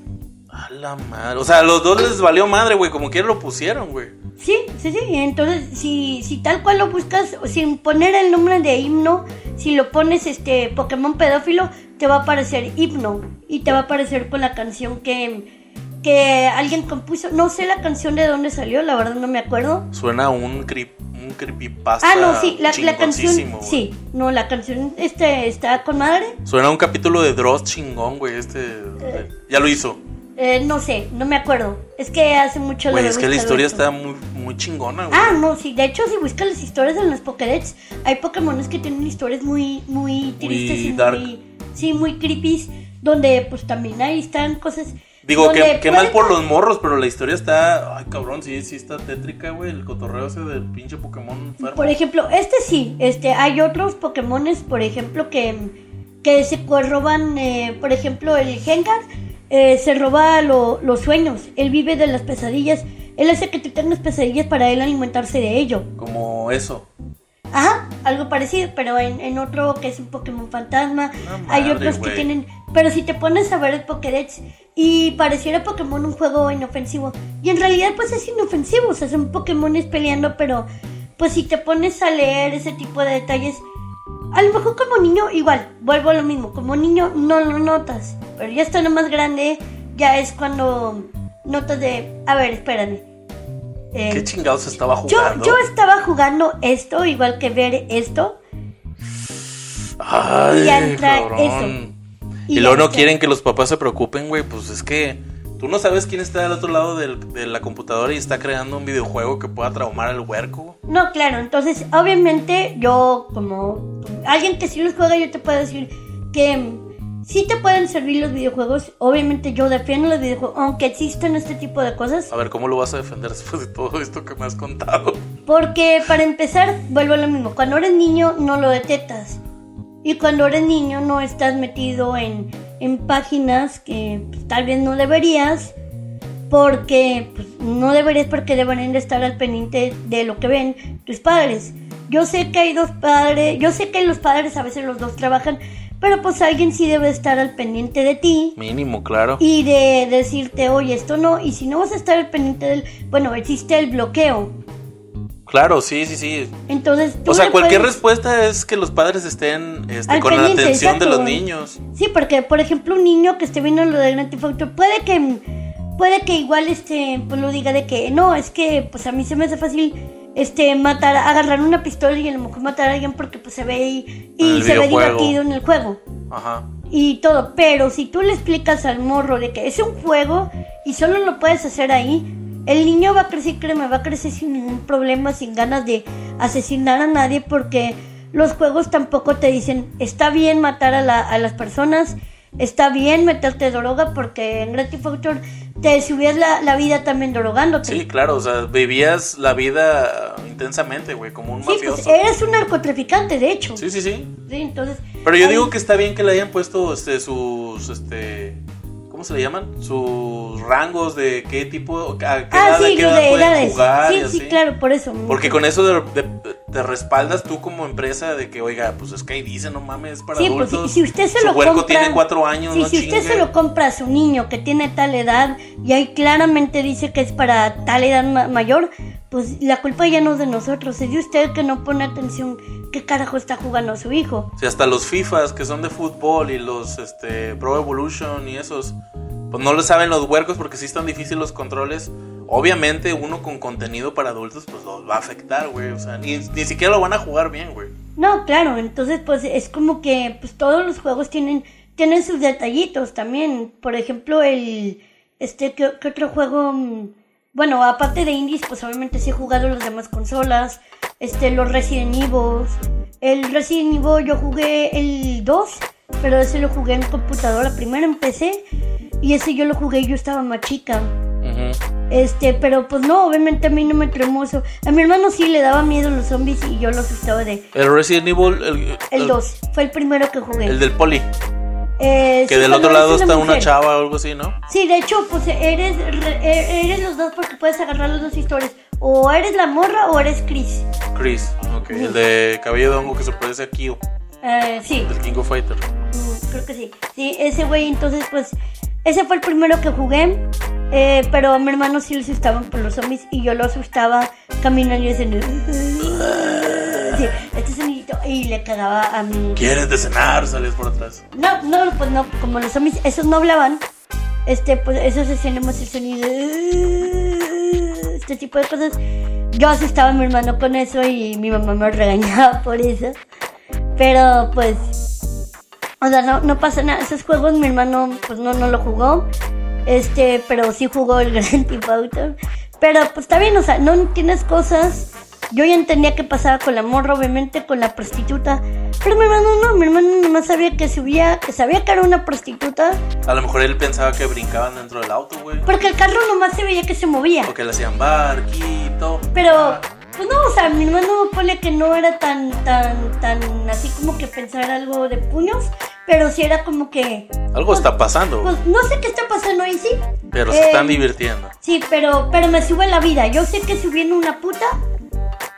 A la madre. O sea, a los dos les valió madre, güey. Como quiera lo pusieron, güey. Sí, sí, sí. Entonces, si, si tal cual lo buscas, sin poner el nombre de himno, si lo pones este Pokémon pedófilo, te va a aparecer himno. Y te va a aparecer con la canción que, que alguien compuso. No sé la canción de dónde salió, la verdad no me acuerdo. Suena un, creep, un creepypasta. Ah, no, sí, la, la canción. Sí, no, la canción este, está con madre. Suena un capítulo de Dross chingón, güey. Este. de- ya lo hizo. Eh, no sé, no me acuerdo. Es que hace mucho Güey, es que la historia está muy, muy chingona, güey. Ah, no, sí. De hecho, si buscas las historias en los Pokédex, hay Pokémones que tienen historias muy, muy tristes y dark. muy, sí, muy creepy, donde pues también ahí están cosas. Digo, que, que mal por los morros, pero la historia está. Ay, cabrón, sí, sí está tétrica, güey. El cotorreo ese del pinche Pokémon enfermo. Por ejemplo, este sí, este, hay otros Pokémones, por ejemplo, que, que se roban, eh, por ejemplo, el Gengar eh, se roba lo- los sueños, él vive de las pesadillas, él hace que tú tengas pesadillas para él alimentarse de ello. Como eso. Ajá, algo parecido, pero en, en otro que es un Pokémon fantasma. No hay madre, otros que tienen. Pero si te pones a ver el Pokédex y pareciera Pokémon un juego inofensivo. Y en realidad, pues es inofensivo. O sea, son Pokémones peleando, pero pues si te pones a leer ese tipo de detalles. A lo mejor como niño, igual, vuelvo a lo mismo. Como niño no lo notas. Pero ya estando más grande, ya es cuando notas de. A ver, espérame. Eh, ¿Qué chingados estaba yo, jugando? yo estaba jugando esto, igual que ver esto. Ay, y ya entra cabrón. eso. Y, Y luego no quieren que los papás se preocupen, güey. Pues es que tú no sabes quién está del otro lado del- de la computadora y está creando un videojuego que pueda traumar al huerco. No, claro, entonces obviamente yo como alguien que sí los juega, yo te puedo decir que sí te pueden servir los videojuegos. Obviamente yo defiendo los videojuegos, aunque existen este tipo de cosas. A ver, ¿cómo lo vas a defender después de todo esto que me has contado? Porque para empezar, vuelvo a lo mismo, cuando eres niño no lo detectas. Y cuando eres niño no estás metido en, en páginas que pues, tal vez no deberías. Porque pues, no deberías porque deberían de estar al pendiente de lo que ven tus padres. Yo sé que hay dos padres, yo sé que los padres a veces los dos trabajan, pero pues alguien sí debe estar al pendiente de ti Mínimo, claro. y de decirte, oye, esto no, y si no vas a estar al pendiente del, bueno, existe el bloqueo. Claro, sí, sí, sí. Entonces, O sea, cualquier puedes- respuesta es que los padres estén este, con la atención de los niños. Sí, porque por ejemplo un niño que esté viendo lo de Grand Theft Auto puede que puede que igual este pues lo diga de que no, es que pues a mí se me hace fácil este matar, agarrar una pistola y a lo mejor matar a alguien porque pues se ve y, se ve divertido en el juego Ajá. y todo, pero si tú le explicas al morro de que es un juego y solo lo puedes hacer ahí, el niño va a crecer, créeme, va a crecer sin ningún problema, sin ganas de asesinar a nadie porque los juegos tampoco te dicen, está bien matar a, la- a las personas, está bien meterte droga porque en Grand Theft te subías la, la vida también drogándote. Sí, claro, o sea, vivías la vida intensamente, güey, como un Sí, mafioso. pues eres un narcotraficante, de hecho. Sí, sí, sí. Sí, entonces... Pero yo ahí- digo que está bien que le hayan puesto este sus este ¿cómo se le llaman? Sus rangos de qué tipo a qué Ah, edad, sí, qué edad de pueden edades. jugar y Sí, sí, claro, por eso. Porque con eso de- de- te respaldas tú como empresa de que, oiga, pues es que ahí dice, no mames, es para Sí, adultos. si, si usted se Su lo compra. tiene cuatro años, sí, no si usted se lo compra a su niño que tiene tal edad y ahí claramente dice que es para tal edad ma- mayor, pues la culpa ya no es de nosotros, es de usted que no pone atención qué carajo está jugando su hijo. Sí, hasta los FIFAs que son de fútbol y los este, Pro Evolution y esos, pues no lo saben los huercos porque sí están difíciles los controles. Obviamente uno con contenido para adultos pues los va a afectar, güey. O sea, ni, ni siquiera lo van a jugar bien, güey. No, claro, entonces pues es como que pues todos los juegos tienen tienen sus detallitos también. Por ejemplo, el este ¿qué, qué otro juego Mm, bueno, aparte de indies, pues obviamente sí he jugado las demás consolas, este los Resident Evil. El Resident Evil yo jugué el 2, pero ese lo jugué en computadora, primero en PC y ese yo lo jugué yo estaba más chica. Este, pero pues no, obviamente a mí no me tremoso. A mi hermano sí le daba miedo los zombies y yo lo asustaba de El Resident Evil, el, el 2, fue el primero que jugué. el del poli, Eh, que sí, del otro lado está una chava o algo así, ¿no? Sí, de hecho, pues eres, re- e- eres los dos porque puedes agarrar las dos historias. O eres la morra o eres Chris. Chris, ok. El de cabello de hongo que se parece a Kyo, Eh, sí, del King of Fighter. mm, creo que sí. Sí, ese güey, entonces, pues, ese fue el primero que jugué. eh, pero a mi hermano sí le asustaban por los zombies y yo lo asustaba caminando y haciendo. Este sonidito y le cagaba a mi. ¿Quieres de cenar? Sales por atrás. No, no, pues no, como los zombies, esos no hablaban. Este, pues esos hacían más el sonido. Este tipo de cosas. Yo asustaba a mi hermano con eso y mi mamá me regañaba por eso. Pero pues. O sea, no, no pasa nada. Esos juegos mi hermano pues no, no lo jugó. Este, pero sí jugó el Grand Theft Auto. Pero pues está bien, o sea, no tienes cosas. Yo ya entendía qué pasaba con la morra, obviamente, con la prostituta. Pero mi hermano no, mi hermano nomás sabía que subía, que sabía que era una prostituta. A lo mejor él pensaba que brincaban dentro del auto, güey. Porque el carro nomás se veía que se movía. O que le hacían barquito. Pero, pues no, o sea, mi hermano pone que no era tan, tan, tan así como que pensar algo de puños. Pero sí era como que. Algo está pasando, Pues no sé qué está pasando ahí, sí. pero se Eh, están divirtiendo. Sí, pero, pero me sube la vida. Yo sé que subiendo una puta.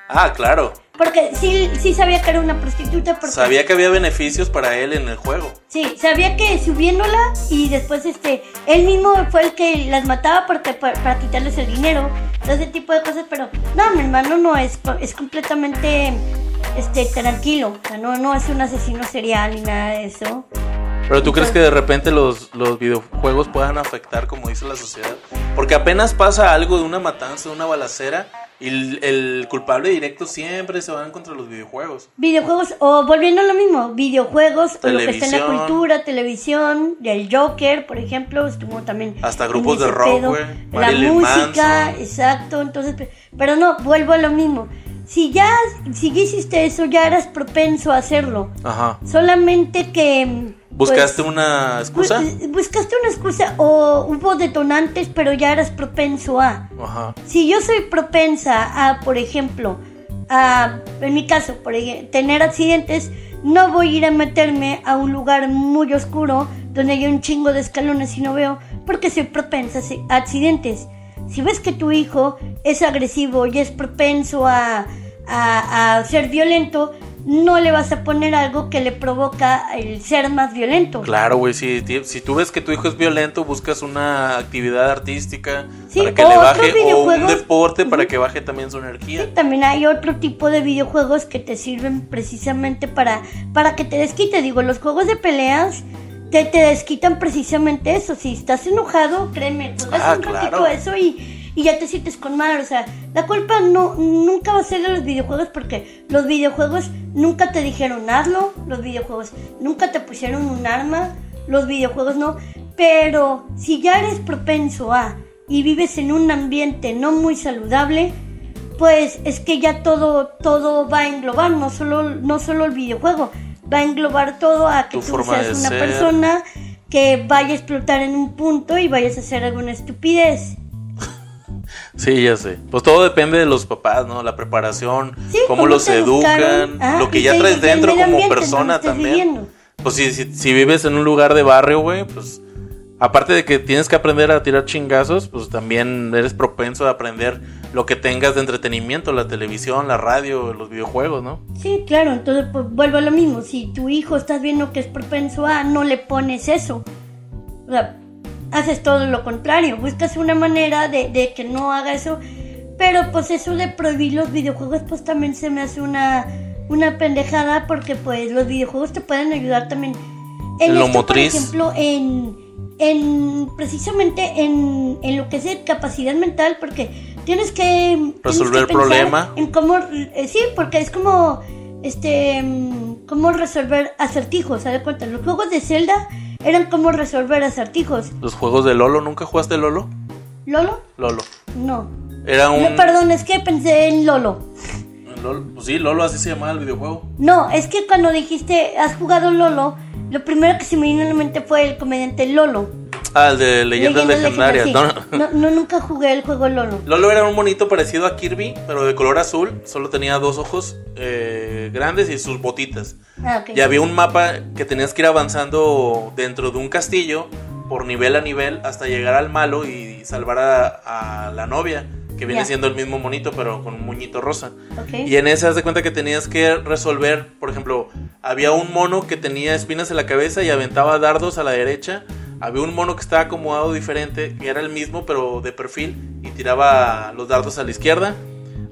Ah, claro. Porque sí, sí sabía que era una prostituta. Porque, Sabía que había beneficios para él en el juego. Sí, sabía que subiéndola y después este, él mismo fue el que las mataba porque para, para quitarles el dinero, todo ese tipo de cosas, pero no, mi hermano no es, es completamente este tranquilo, o sea, no, no es un asesino serial ni nada de eso. Pero tú crees que de repente los, los videojuegos puedan afectar, como dice la sociedad. Porque apenas pasa algo de una matanza, de una balacera, el, el culpable directo siempre se van contra los videojuegos. Videojuegos, o volviendo a lo mismo, videojuegos, o lo que está en la cultura, televisión, del Joker, por ejemplo, estuvo también. Hasta grupos de rock, güey, La música, Manson. exacto, entonces, pe- pero no, vuelvo a lo mismo. Si ya, si hiciste eso, ya eras propenso a hacerlo. Ajá. Solamente que. Pues, ¿Buscaste una excusa? bu- buscaste una excusa o hubo detonantes, pero ya eras propenso a. Ajá. Si yo soy propensa a, por ejemplo, a, en mi caso, por tener accidentes, no voy a ir a meterme a un lugar muy oscuro donde hay un chingo de escalones y no veo, porque soy propensa a accidentes. Si ves que tu hijo es agresivo y es propenso a, a- a ser violento, no le vas a poner algo que le provoca el ser más violento. Claro, güey, si, si tú ves que tu hijo es violento, buscas una actividad artística Sí, para que le baje, o un deporte para que baje también su energía. Sí, también hay otro tipo de videojuegos que te sirven precisamente para, para que te desquite. Digo, los juegos de peleas te, te desquitan precisamente eso. Si estás enojado, créeme, juegas Ah, un ratito claro. eso y, y ya te sientes con madre. O sea, la culpa no, nunca va a ser de los videojuegos porque los videojuegos nunca te dijeron hazlo. Los videojuegos nunca te pusieron un arma. Los videojuegos no. Pero si ya eres propenso a y vives en un ambiente no muy saludable, pues es que ya todo todo va a englobar, no solo no solo el videojuego, va a englobar todo a que Tu tú seas una ser. persona que vaya a explotar en un punto y vayas a hacer alguna estupidez. Sí, ya sé. Pues todo depende de los papás, ¿no? La preparación, Sí, cómo, cómo los educan. Ah, lo que ya traes dentro como persona también. viviendo. Pues si, si, si vives en un lugar de barrio, güey, pues aparte de que tienes que aprender a tirar chingazos, pues también eres propenso a aprender lo que tengas de entretenimiento, la televisión, la radio, los videojuegos, ¿no? Sí, claro, entonces pues vuelvo a lo mismo. Si tu hijo estás viendo que es propenso a, no le pones eso. O sea, haces todo lo contrario. Buscas una manera de, de que no haga eso. Pero pues eso de prohibir los videojuegos pues también se me hace una, una pendejada porque pues los videojuegos te pueden ayudar también. En lo esto, motriz. Por ejemplo, en, en precisamente en, en lo que es capacidad mental porque tienes que Resolver el problema. En cómo, eh, sí, porque es como este mm, cómo resolver acertijos, ¿se da cuenta? Los juegos de Zelda eran como resolver acertijos. Los juegos de Lolo, ¿nunca jugaste Lolo? ¿Lolo? Lolo. No. Era un... No, perdón, es que pensé en Lolo. Lolo. Pues sí, Lolo así se llamaba el videojuego. No, es que cuando dijiste has jugado Lolo, lo primero que se me vino a la mente fue el comediante Lolo. Ah, el de Leyendas, Legendarias. Legendarias, No, sí. No, no, nunca jugué el juego Lolo. Lolo era un monito parecido a Kirby, pero de color azul. Solo tenía dos ojos eh, grandes y sus botitas. Ah. Y había un mapa que tenías que ir avanzando dentro de un castillo por nivel a nivel hasta llegar al malo y salvar a, a la novia, que viene siendo el mismo monito pero con un muñito rosa. Y en ese haz de cuenta que tenías que resolver, por ejemplo, había un mono que tenía espinas en la cabeza y aventaba dardos a la derecha. Había un mono que estaba acomodado diferente, que era el mismo pero de perfil y tiraba los dardos a la izquierda.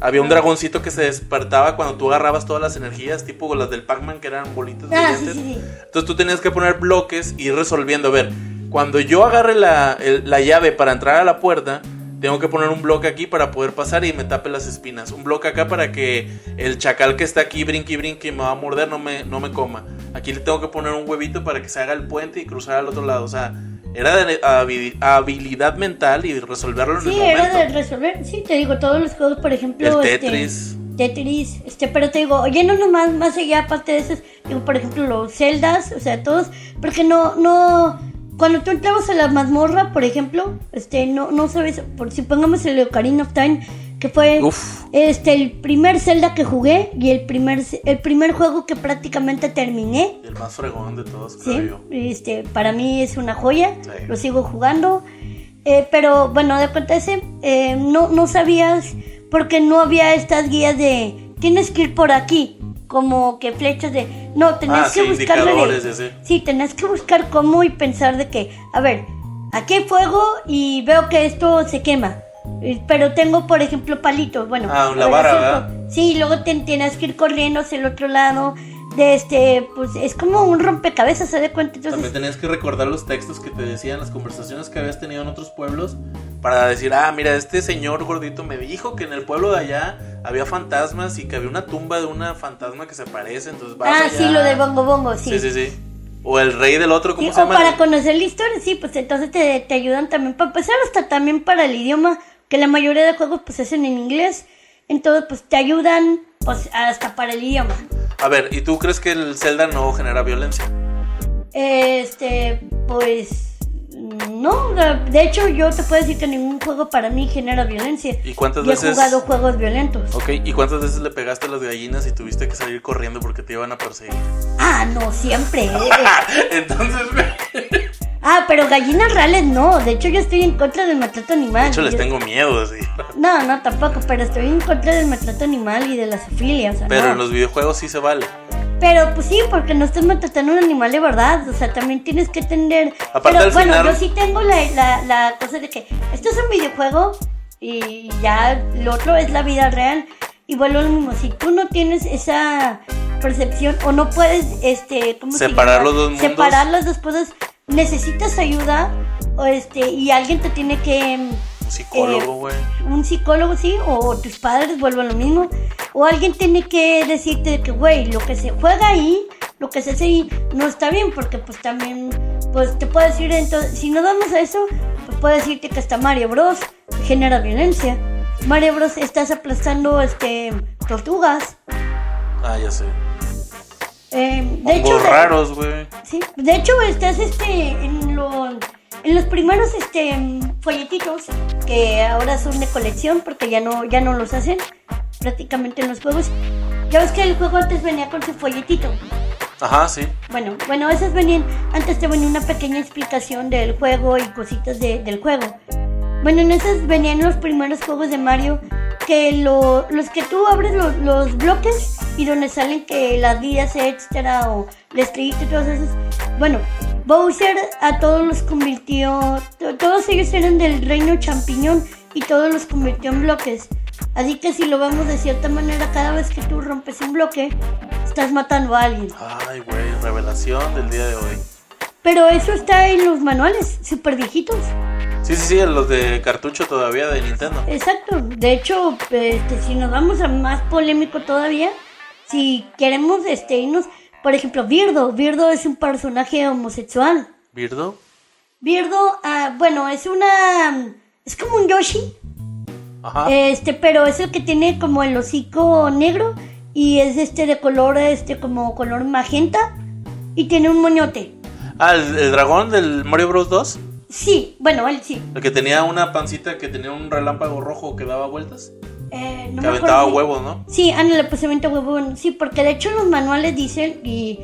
Había un dragoncito que se despertaba cuando tú agarrabas todas las energías, tipo las del Pac-Man que eran bolitas Ah, sí, sí, sí. Entonces tú tenías que poner bloques y ir resolviendo. A ver, cuando yo agarre la, el- la llave para entrar a la puerta, tengo que poner un bloque aquí para poder pasar y me tape las espinas. Un bloque acá para que el chacal que está aquí brinque y brinque y me va a morder no me, no me coma. Aquí le tengo que poner un huevito para que se haga el puente y cruzar al otro lado. O sea, era de habi- habilidad mental y resolverlo en Sí, el era momento. de resolver. Sí, te digo, todos los juegos, por ejemplo. El este, Tetris. Tetris, este, pero te digo, oye, no nomás, más allá, aparte de esos, digo, por ejemplo, los Zeldas, o sea, todos, porque no, no, cuando tú entrabas a la mazmorra, por ejemplo, este, no, no sabes, por si pongamos el Ocarina of Time, que fue, Uf. este, el primer Zelda que jugué y el primer, el primer juego que prácticamente terminé, El más fregón de todos, creo Sí, yo. este, para mí es una joya, Sí. lo sigo jugando. Eh, pero bueno, de cuenta ese, eh, no, no sabías porque no había estas guías de tienes que ir por aquí, como que flechas de no, tenías Ah, sí, que buscarle de así. sí, tenías que buscar cómo y pensar de que, a ver, aquí hay fuego y veo que esto se quema. Pero tengo, por ejemplo, palitos. Bueno, Ah, la a ver, vara. Sí, luego te, tienes que ir corriendo hacia el otro lado. De este, pues es como un rompecabezas, ¿se da cuenta? Entonces, También tenías que recordar los textos que te decían, las conversaciones que habías tenido en otros pueblos, para decir, ah, mira, este señor gordito me dijo que en el pueblo de allá había fantasmas y que había una tumba de una fantasma que se parece, entonces vas ah, allá. sí, lo de bongo bongo, sí. Sí, sí, sí. O el rey del otro, ¿cómo Sí, se o llama? para conocer la historia, sí, pues entonces te, te ayudan también para empezar, hasta también para el idioma, que la mayoría de juegos pues hacen en inglés, entonces pues te ayudan pues hasta para el idioma. A ver, ¿y tú crees que el Zelda no genera violencia? Este, pues no, de hecho yo te puedo decir que ningún juego para mí genera violencia. ¿Y cuántas Yo he veces- jugado juegos violentos. Ok, ¿y cuántas veces le pegaste a las gallinas y tuviste que salir corriendo porque te iban a perseguir? Ah, no, siempre. Entonces, güey, ah, pero gallinas reales no, de hecho yo estoy en contra del maltrato animal. de hecho les Yo- tengo miedo, así. No, no, tampoco, pero estoy en contra del maltrato animal y de la zoofilia, o sea, Pero no. en los videojuegos sí se vale. Pero pues sí, porque no estás maltratando a un animal de verdad, o sea, también tienes que tener... Aparte, pero bueno, final- yo sí tengo la, la, la cosa de que esto es un videojuego y ya lo otro es la vida real. Y vuelvo lo mismo, si tú no tienes esa percepción o no puedes, este, ¿cómo se Separar los dos mundos. Separar las dos cosas, necesitas ayuda o este, y alguien te tiene que... Un psicólogo, Eh, güey. un psicólogo, sí, o tus padres vuelven lo mismo, o alguien tiene que decirte que, güey, lo que se juega ahí, lo que se hace ahí, no está bien, porque pues también, pues te puede decir, entonces, si no damos a eso, pues puede decirte que hasta Mario Bros genera violencia. Mario Bros estás aplastando, este, tortugas. Ah, ya sé. Eh, de hecho, raros, güey. Sí, de hecho estás este en los en los primeros este folletitos que ahora son de colección porque ya no ya no los hacen prácticamente en los juegos. Ya ves que el juego antes venía con su folletito. Ajá, sí. Bueno, bueno, esas venían antes te venía una pequeña explicación del juego y cositas de- del juego. Bueno, en esas venían los primeros juegos de Mario que lo- los que tú abres los, los bloques y donde salen que las vidas, etcétera, o la estrellita y todas esas. Bueno, Bowser a todos los convirtió, to- todos ellos eran del reino champiñón y todos los convirtió en bloques. Así que si lo vemos de cierta manera, cada vez que tú rompes un bloque, estás matando a alguien. Ay, güey, revelación del día de hoy. Pero eso está en los manuales, súper viejitos. Sí, sí, sí, los de cartucho todavía de Nintendo. Exacto. De hecho, este, si nos vamos a más polémico todavía, si queremos este, irnos, por ejemplo, Birdo. Birdo es un personaje homosexual. ¿Birdo? Birdo, ah, bueno, es una... Es como un Yoshi, Ajá. este, pero es el que tiene como el hocico negro y es este de color, este, como color magenta y tiene un moñote. Ah, ¿el, el dragón del Mario Bros 2. Sí, bueno, él sí. El que tenía una pancita que tenía un relámpago rojo que daba vueltas. Eh, no me aventaba huevos, ¿no? Sí, ándale, pues avienta huevo. Sí, porque de hecho en los manuales dicen, y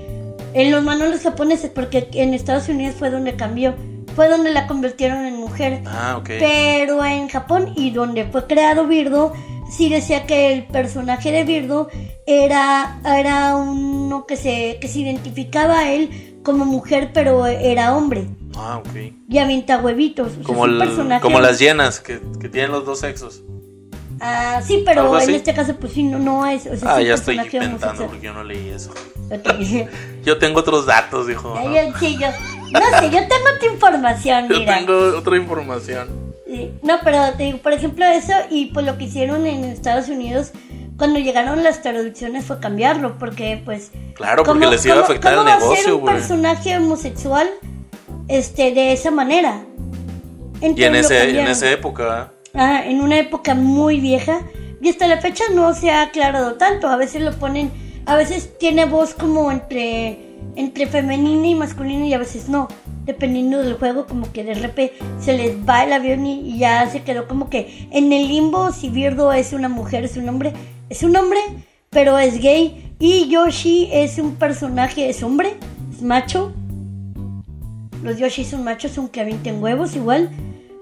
en los manuales japoneses, porque en Estados Unidos fue donde cambió, fue donde la convirtieron en mujer. Ah, ok. Pero en Japón y donde fue creado Birdo, sí decía que el personaje de Birdo era, era uno que se, que se identificaba a él como mujer, pero era hombre. Ah, ok. Y avienta huevitos. O sea, Como, el- como las llenas que, que tienen los dos sexos. Ah, sí, pero en este caso, pues sí, no, no es. O sea, Ah, es un ya estoy inventando porque yo no leí eso. Yo tengo otros datos, dijo. ¿no? ya, sí, yo, no sé, yo tengo otra información, Yo mira. tengo otra información. Sí, No, pero te digo, por ejemplo, eso y pues lo que hicieron en Estados Unidos cuando llegaron las traducciones fue cambiarlo, porque pues... Claro, porque ¿cómo- les iba a afectar el ser negocio, un güey. personaje homosexual este, de esa manera? Y en, ese, en esa época. Ah, en una época muy vieja y hasta la fecha no se ha aclarado tanto. A veces lo ponen, a veces tiene voz como entre entre femenina y masculina y a veces no, dependiendo del juego como que de repente se les va el avión y, ya se quedó como que en el limbo si Birdo es una mujer, es un hombre, es un hombre, pero es gay y Yoshi es un personaje, es hombre, es macho. Los Yoshi son machos aunque avienten huevos igual.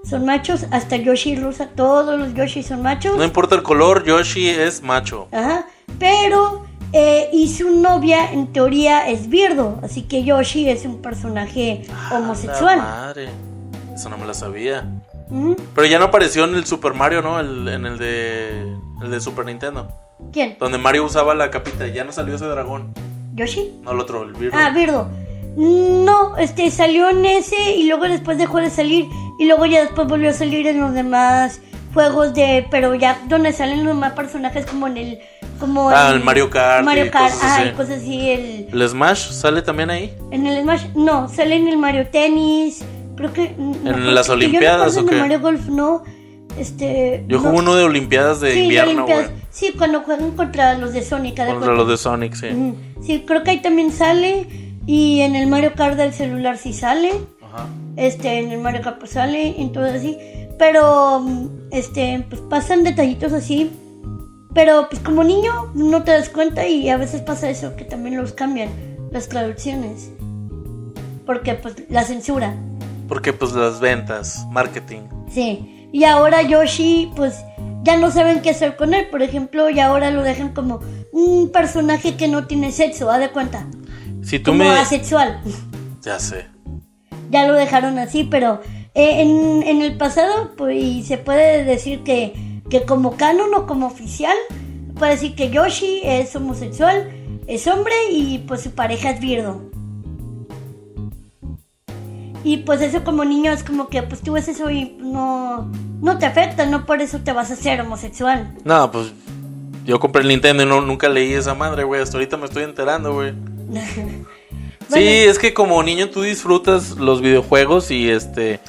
Son machos, hasta Yoshi Rosa, todos los Yoshi son machos. No importa el color, Yoshi es macho. Ajá. Pero, eh, y su novia en teoría es Birdo. Así que Yoshi es un personaje La homosexual. madre. Eso no me la sabía. Ujú. Pero ya no apareció en el Super Mario, ¿no? El- en el de, el de Super Nintendo. ¿Quién? Donde Mario usaba la capita. Ya no salió ese dragón. ¿Yoshi? No el otro, el Birdo. Ah, Birdo. No, este salió en ese y luego después dejó de salir. Y luego ya después volvió a salir en los demás juegos de. Pero ya donde salen los demás personajes como en el. Como Ah, en el Mario Kart y Mario Kart, cosas ah, así. y cosas así. El, ¿El Smash sale también ahí? En el Smash, no, sale en el Mario Tennis, creo que... no, ¿En las yo Olimpiadas o en qué? el Mario Golf, no, este... Yo no, jugué uno de Olimpiadas de sí, invierno, güey. Sí, cuando juegan contra los de Sonic, Contra cuenta. los de Sonic, sí. Sí, creo que ahí también sale, y en el Mario Kart del celular sí sale, Ajá. Este, en el Mario Kart pues sale, en todo así, pero, este, pues pasan detallitos así, pero pues como niño no te das cuenta y a veces pasa eso, que también los cambian, las traducciones, porque pues la censura, Porque pues las ventas, marketing. sí, y ahora Yoshi pues ya no saben qué hacer con él, por ejemplo, y ahora lo dejan como un personaje que no tiene sexo, haz de cuenta, Si tú como me... asexual. Ya sé. Ya lo dejaron así, pero eh, en, en el pasado, pues y se puede decir que, que como canon o como oficial, puede decir que Yoshi es homosexual, es hombre y pues su pareja es Birdo. Y pues eso como niño es como que pues tú ves eso y no, no te afecta, no por eso te vas a hacer homosexual. No, pues yo compré el Nintendo y no, nunca leí esa madre, güey. Hasta ahorita me estoy enterando, güey. Sí, es que como niño tú disfrutas los videojuegos y este...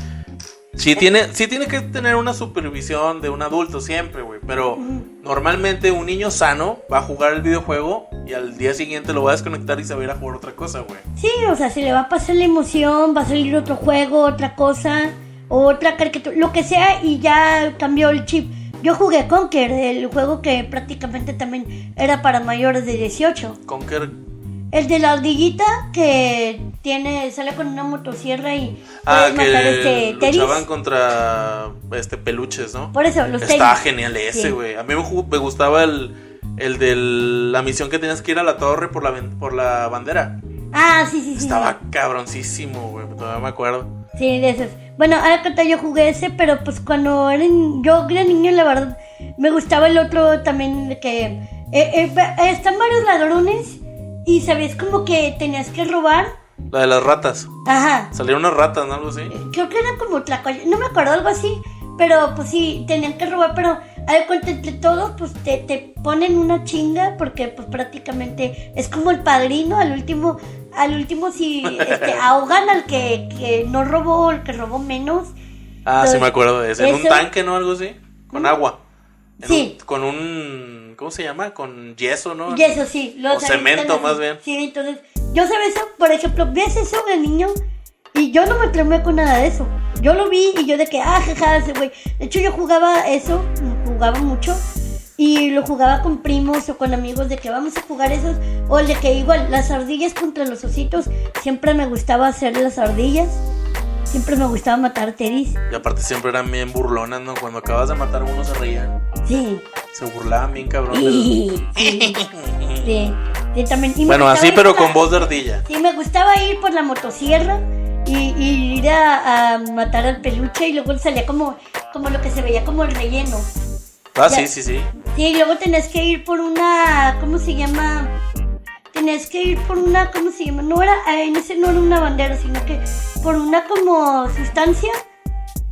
Sí tiene, sí tiene que tener una supervisión de un adulto siempre, güey. Pero normalmente un niño sano va a jugar el videojuego y al día siguiente lo va a desconectar y se va a ir a jugar otra cosa, güey. Sí, o sea, se le va a pasar la emoción, va a salir otro juego, otra cosa, otra caricatura, lo que sea, y ya cambió el chip. Yo jugué Conker, el juego que prácticamente también era para mayores de 18. Conker... El de la ardillita que tiene, sale con una motosierra y Ah, puedes matar que este luchaban contra este peluches, ¿no? Por eso, los Estaba teris. genial ese, Sí. güey. A mí me, gustaba el, el de la misión que tenías que ir a la torre por la, por la bandera. Ah, sí, sí, sí. Estaba cabroncísimo, güey. Todavía me acuerdo. Sí, de esos. Bueno, ahora que yo jugué ese, pero pues cuando era, yo era niño, la verdad, me gustaba el otro también, que eh, eh, están varios ladrones y sabías como que tenías que robar. La de las ratas. Ajá. Salieron unas ratas, ¿no? Algo así. Creo que era como tlacoyo, no me acuerdo, algo así. Pero pues sí, tenían que robar, pero a ver, cuenta entre todos, pues te, te ponen una chinga porque pues prácticamente es como el padrino, al último, al último si este, ahogan al que, que no robó, el que robó menos. Ah, sí me acuerdo de ese. En un tanque, ¿no? Algo así. Con agua. En Sí. un- con un. ¿Cómo se llama? Con yeso, ¿no? Y eso sí, los O cemento, más bien. Sí, entonces, yo sabes eso, por ejemplo, ves eso de niño y yo no me traumé con nada de eso. Yo lo vi y yo de que, ah, jaja, ese güey. De hecho, yo jugaba eso, jugaba mucho y lo jugaba con primos o con amigos de que vamos a jugar esos. O el de que igual, las ardillas contra los ositos, siempre me gustaba hacer las ardillas. Siempre me gustaba matar teris. Y aparte siempre eran bien burlonas, ¿no? Cuando acabas de matar a uno se reían. Sí. Se burlaban bien cabrón. de los- Sí. Sí. Sí. Sí, también. Y Bueno, así pero la- con voz de ardilla. Sí, me gustaba ir por la motosierra y, y ir a, a matar al peluche y luego salía como, como lo que se veía como el relleno. Ah, Ya. sí, sí, sí. Sí, y luego tenés que ir por una, ¿cómo se llama? Tenés que ir por una, ¿cómo se llama? No era, en ese no era una bandera, sino que por una como sustancia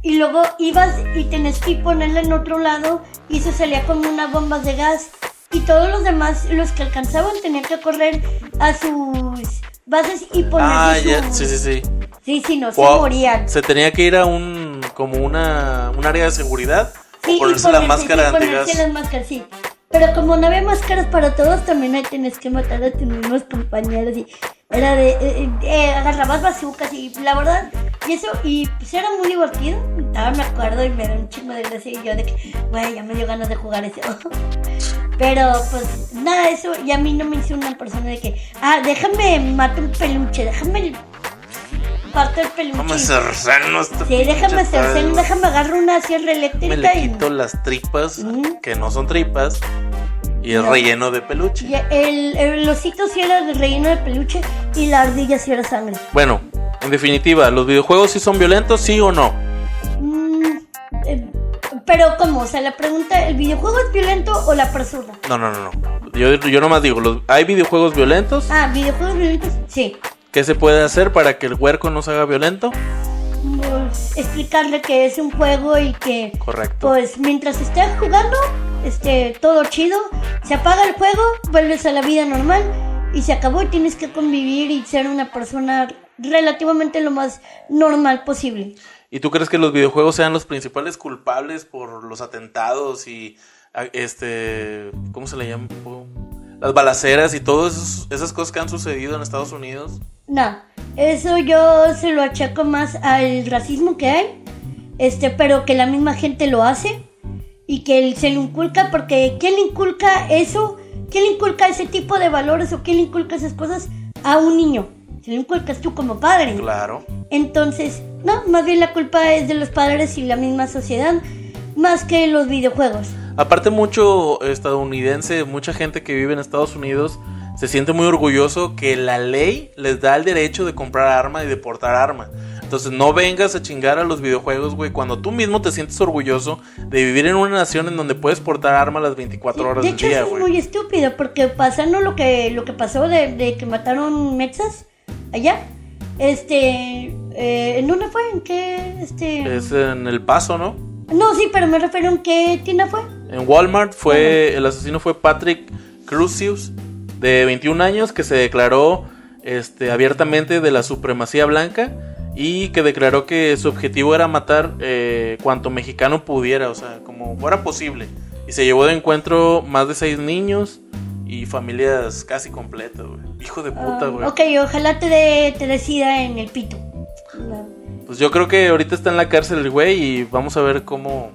y luego ibas y tenés que ponerla en otro lado y eso salía como unas bombas de gas y todos los demás, los que alcanzaban, tenían que correr a sus bases y ponerse Ah, su... ya, sí, sí, sí. Sí, sí, no, se O- morían. Se tenía que ir a un, como una, un área de seguridad. Sí, o y ponerse la ponerse- máscara sí, ponerse las máscaras, sí. Pero como no había máscaras para todos, también ahí tenés que matar a tus mismos compañeros y era de, eh, eh, eh, agarrabas bazucas y la verdad, y eso, y pues era muy divertido. Ahora me acuerdo y me da un chingo de gracia y yo de que, güey, ya me dio ganas de jugar eso. Pero pues nada, eso, y a mí no me hizo una persona de que, ah, déjame matar un peluche, déjame parto el peluche. Vamos a cerrarnos. esta Sí, déjame hacer, déjame agarrar una sierra Me eléctrica le y... quito las tripas, que no son tripas, y es No. relleno de peluche. Y el, el osito sí era de relleno de peluche y la ardilla sí era sangre. Bueno, en definitiva, ¿los videojuegos sí son violentos, sí o no? Mm, eh, pero ¿cómo? O sea, la pregunta, ¿el videojuego es violento o la persona? No, no, no, no. Yo, yo nomás digo, los, ¿hay videojuegos violentos? Ah, videojuegos violentos, sí. ¿Qué se puede hacer para que el huerco no se haga violento? Pues, explicarle que es un juego y que Correcto. pues mientras estés jugando, este, todo chido, se apaga el juego, vuelves a la vida normal y se acabó y tienes que convivir y ser una persona relativamente lo más normal posible. ¿Y tú crees que los videojuegos sean los principales culpables por los atentados y este, ¿cómo se le llama? Las balaceras y todas esas cosas que han sucedido en Estados Unidos. No, eso yo se lo achaco más al racismo que hay, este, pero que la misma gente lo hace y que él se lo inculca porque ¿quién le inculca eso? ¿Quién le inculca ese tipo de valores o quién le inculca esas cosas a un niño? Se lo inculcas tú como padre. Claro. Entonces, no, más bien la culpa es de los padres y la misma sociedad, más que los videojuegos. Aparte mucho estadounidense, mucha gente que vive en Estados Unidos se siente muy orgulloso que la ley les da el derecho de comprar arma y de portar arma. Entonces no vengas a chingar a los videojuegos, güey, cuando tú mismo te sientes orgulloso de vivir en una nación en donde puedes portar arma las 24 horas de del hecho, día, eso es güey. muy estúpido porque pasando lo que, lo que pasó de, de que mataron mexas allá, este, eh, ¿en dónde fue? ¿En qué? Este... Es en El Paso, ¿no? No, sí, pero me refiero en qué tienda fue. En Walmart fue el asesino fue Patrick Crucius de 21 años que se declaró este abiertamente de la supremacía blanca y que declaró que su objetivo era matar eh, cuanto mexicano pudiera, o sea, como fuera posible. Y se llevó de encuentro más de seis niños y familias casi completas, güey. Hijo de puta, Ah, güey. ok, ojalá te, te decida en el pito. No. Pues yo creo que ahorita está en la cárcel el güey y vamos a ver cómo...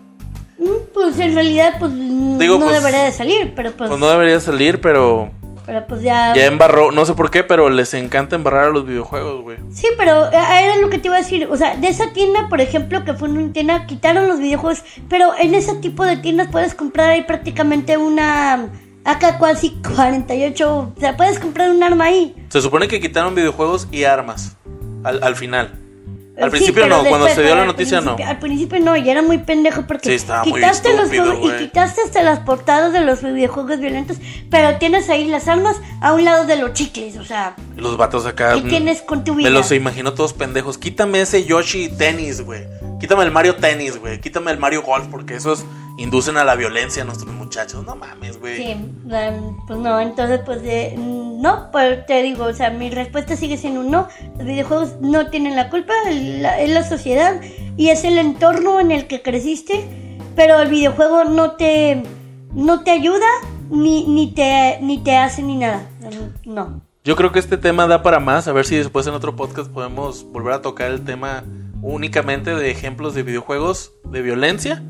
Mm, Pues en realidad, pues Digo, no pues, debería de salir, pero pues... Pues no debería salir, pero Pero pues ya. Ya embarró, no sé por qué, pero les encanta embarrar a los videojuegos, güey. Sí, pero eh, era lo que te iba a decir. O sea, de esa tienda, por ejemplo, que fue una tienda, quitaron los videojuegos. Pero en ese tipo de tiendas puedes comprar ahí prácticamente una AK casi 48. O sea, puedes comprar un arma ahí. Se supone que quitaron videojuegos y armas al, al final. Al Sí, principio no, cuando se dio la noticia no. Al principio no, y era muy pendejo porque Sí, estaba muy quitaste los estúpido, juegos y güey. quitaste hasta las portadas de los videojuegos violentos, pero tienes ahí las armas a un lado de los chicles, o sea, Y los vatos acá. ¿qué tienes con tu Me vida? los imagino todos pendejos. Quítame ese Yoshi tenis, güey. Quítame el Mario tenis, güey. Quítame el Mario golf, porque esos inducen a la violencia a nuestros muchachos. No mames, güey. Sí, um, pues no, entonces pues eh, no, pues te digo, o sea, mi respuesta sigue siendo un no. Los videojuegos no tienen la culpa, la- es la sociedad y es el entorno en el que creciste, pero el videojuego no te no te ayuda ni, ni te ni te hace ni nada. No. Yo creo que este tema da para más. A ver si después en otro podcast podemos volver a tocar el tema únicamente de ejemplos de videojuegos de violencia.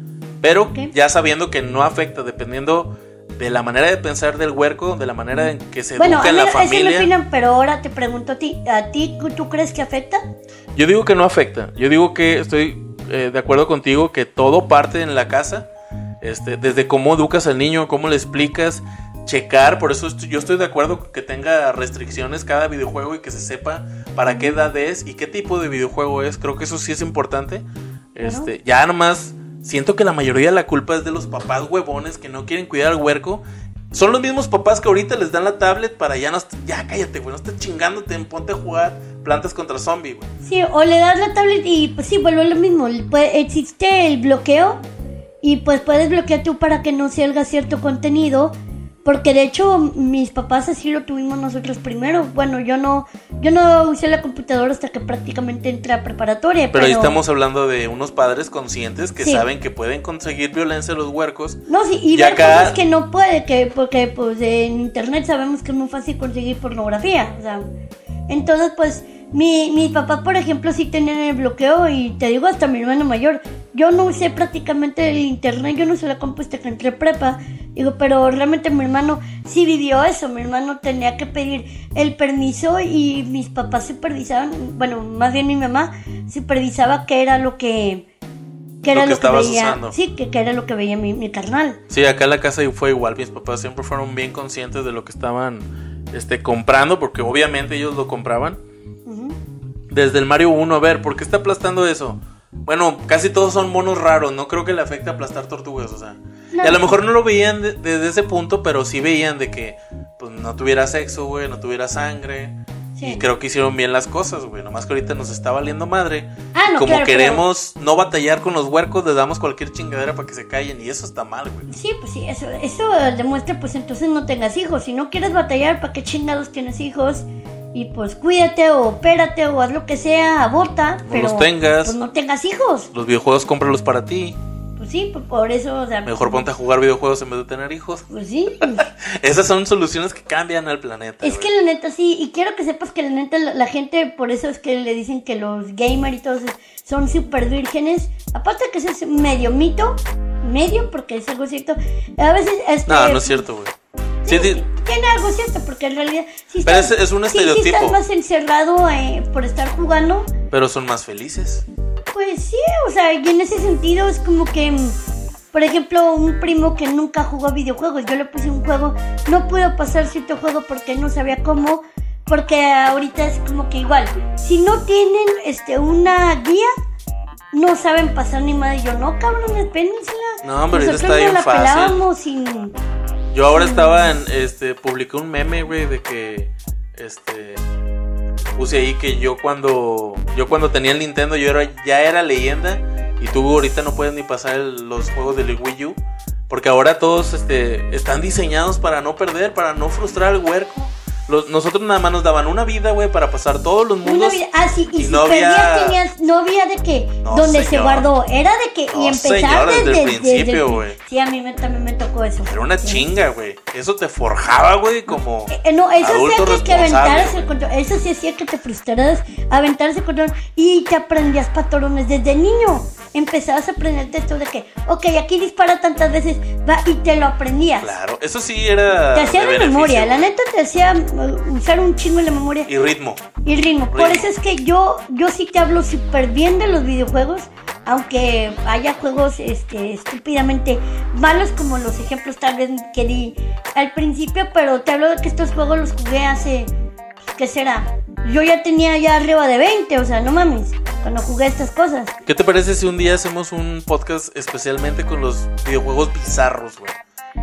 Pero ya sabiendo que no afecta, dependiendo de la manera de pensar del huerco, de la manera en que se Bueno, educa en la familia. opinan, pero ahora te pregunto a ti, ¿a ti tú crees que afecta? Yo digo que no afecta. Yo digo que estoy eh, de acuerdo contigo que todo parte en la casa. Este, desde cómo educas al niño, cómo le explicas, checar. Por eso estoy- yo estoy de acuerdo que tenga restricciones cada videojuego y que se sepa para qué edad es y qué tipo de videojuego es. Creo que eso sí es importante. Este, ya nomás siento que la mayoría de la culpa es de los papás huevones que no quieren cuidar al huerco. Son los mismos papás que ahorita les dan la tablet para ya no ya cállate, güey, no estés chingándote, ponte a jugar plantas contra zombie, güey. Sí, o le das la tablet y pues sí, vuelve lo mismo. Puede- existe el bloqueo y pues puedes bloquear tú para que no salga cierto contenido. Porque de hecho mis papás así lo tuvimos nosotros primero. Bueno, yo no, yo no usé la computadora hasta que prácticamente entré a preparatoria. Pero ahí estamos hablando de unos padres conscientes que Sí. saben que pueden conseguir violencia a los huercos. No, sí, y Y ver acá- cosas que no puede, que porque pues en internet sabemos que es muy fácil conseguir pornografía, o sea, entonces pues mi, mi papá por ejemplo sí tenía el bloqueo y te digo hasta mi hermano mayor, yo no usé prácticamente el internet, yo no usé la compu hasta que entré prepa, digo, pero realmente mi hermano sí vivió eso, mi hermano tenía que pedir el permiso y mis papás supervisaban, bueno, más bien mi mamá supervisaba qué era lo que... Que era Lo que lo que, estabas veía, usando. sí, que, que era lo que veía mi, mi carnal. Sí, acá en la casa fue igual. Mis papás siempre fueron bien conscientes de lo que estaban este, comprando, porque obviamente ellos lo compraban. Desde el Mario 1, a ver, ¿por qué está aplastando eso? Bueno, casi todos son monos raros, no creo que le afecte aplastar tortugas, o sea. No. Y a lo mejor no lo veían de- desde ese punto, pero sí veían de que pues, no tuviera sexo, güey, no tuviera sangre. Sí. Y creo que hicieron bien las cosas, güey. Nomás que ahorita nos está valiendo madre. Ah, no, Como claro, queremos no batallar con los huercos, les damos cualquier chingadera para que se callen. Y eso está mal, güey. Sí, pues sí, eso, eso demuestra, pues entonces no tengas hijos. Si no quieres batallar, ¿para qué chingados tienes hijos? Y pues cuídate o opérate o haz lo que sea, aborta. No pero los tengas. Pues no tengas hijos. Los videojuegos cómpralos para ti. Pues sí, pues por eso, o sea. Mejor ponte a jugar videojuegos en vez de tener hijos. Pues sí. pues, Esas son soluciones que cambian al planeta. es güey. que la neta sí, y quiero que sepas que la neta la, la gente, por eso es que le dicen que los gamers y todos son súper vírgenes. Aparte que eso es medio mito, medio, porque es algo cierto. A veces. Este, No, no es cierto, güey. Sí, sí, tiene algo cierto, porque en realidad. Si Pero estás- es- es un si- Si, estereotipo. estás más encerrado eh, por estar jugando, pero son más felices. pues sí, o sea, y en ese sentido es como que. mm, Por ejemplo, un primo que nunca jugó videojuegos, yo le puse un juego, no pudo pasar cierto juego porque no sabía cómo, porque ahorita es como que igual, si no tienen este una guía, no saben pasar ni madre. Yo no, cabrón, espéndensela. No, hombre, Nosotros está bien la fácil. pelábamos sin. Yo ahora estaba en, este, publiqué un meme, güey, de que, este, puse ahí que yo cuando, yo cuando tenía el Nintendo yo era, ya era leyenda y tú ahorita no puedes ni pasar el- los juegos del Wii U porque ahora todos, este, están diseñados para no perder, para no frustrar al huerco. Los- nosotros nada más nos daban una vida, güey, para pasar todos los Una mundos. vida- ah, sí, y, y si no había- tenías, no había de que, No, donde se guardó, era de que, No, y empezar señor, desde el principio, güey. Sí, a mí me- también me tocó eso. Era una Sí. chinga, güey. Eso te forjaba, güey, como Eh, no, eso adulto hacía que, aventaras el control. Eso sí hacía que te frustraras, aventaras el control y te aprendías patrones desde niño. Empezabas a aprenderte esto de que, ok, aquí dispara tantas veces, va, y te lo aprendías. Claro, eso sí era Te hacía de, memoria, la neta te hacía usar un chingo de la memoria Y ritmo. y ritmo. Por eso es que yo, yo sí te hablo súper bien de los videojuegos, aunque haya juegos este, estúpidamente malos como los ejemplos tal vez que di al principio, pero te hablo de que estos juegos los jugué hace, ¿qué será? Yo ya tenía ya arriba de 20, o sea, no mames, cuando jugué estas cosas. ¿Qué te parece si un día hacemos un podcast especialmente con los videojuegos bizarros, güey?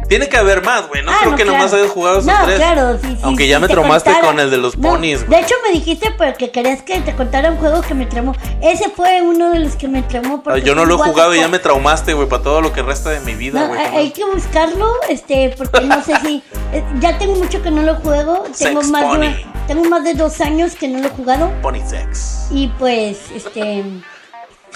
Tiene que haber más, güey. No Ah, creo que claro. nomás hayas jugado esos No, tres. claro, sí, sí, Aunque sí, ya me te traumaste contara- con el de los No, ponis, De güey. hecho, me dijiste porque querías que te contara un juego que me traumó. Ese fue uno de los que me traumó. Porque Yo no lo he jugado y de- ya me traumaste, güey, para todo lo que resta de mi vida, güey. hay, que buscarlo, este, porque no sé si. eh, ya tengo mucho que no lo juego. Tengo Sex más, Pony. de, tengo más de dos años que no lo he jugado. Pony sex. Y pues, este.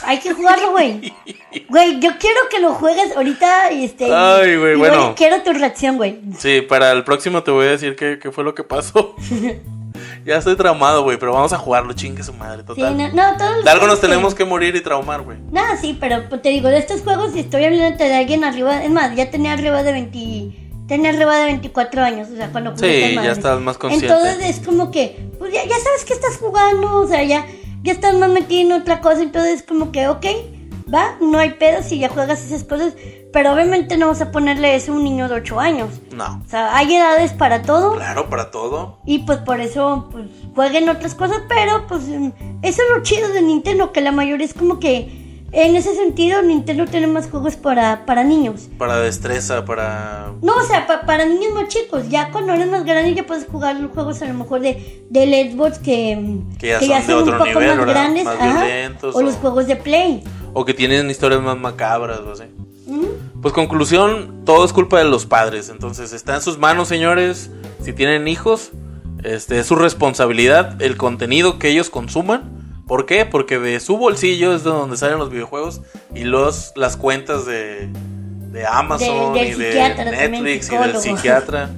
Hay que jugarlo, güey. Güey, yo quiero que lo juegues ahorita. y Este, Ay, güey, bueno. Quiero tu reacción, güey. Sí, para el próximo te voy a decir qué, qué fue lo que pasó. ya estoy traumado, güey, pero vamos a jugarlo, chingue su madre, Sí, total. no, no, todos De algo nos que- tenemos que morir y traumar, güey. Nada, sí, pero pues, te digo, de estos juegos si estoy hablando de alguien arriba, es más, ya tenía arriba de 20, tenía arriba de 24 años, o sea, cuando Sí, ya estás más consciente. Entonces es como que, pues ya, ya sabes que estás jugando, o sea, ya, ya estás más metido en otra cosa, entonces es como que, ok, va, no hay pedo si ya juegas esas cosas, pero obviamente no vas a ponerle eso a un niño de 8 años. No. O sea, hay edades para todo. Claro, para todo. Y pues por eso, pues, jueguen otras cosas, pero pues eso es lo chido de Nintendo, que la mayoría es como que en ese sentido Nintendo tiene más juegos para, para niños. Para destreza, para. No, o sea, pa- para niños más chicos, ya cuando eres más grande ya puedes jugar los juegos a lo mejor de, del Xbox que, mm, Que ya son de otro un poco nivel, más grandes, Más ajá, violentos o los juegos de Play. O que tienen historias más macabras o así. Ujú. Pues conclusión, todo es culpa de los padres. Entonces está en sus manos, señores. Si tienen hijos, este es su responsabilidad el contenido que ellos consuman. ¿Por qué? Porque de su bolsillo es de donde salen los videojuegos y los las cuentas de, de Amazon y de Netflix y del psiquiatra.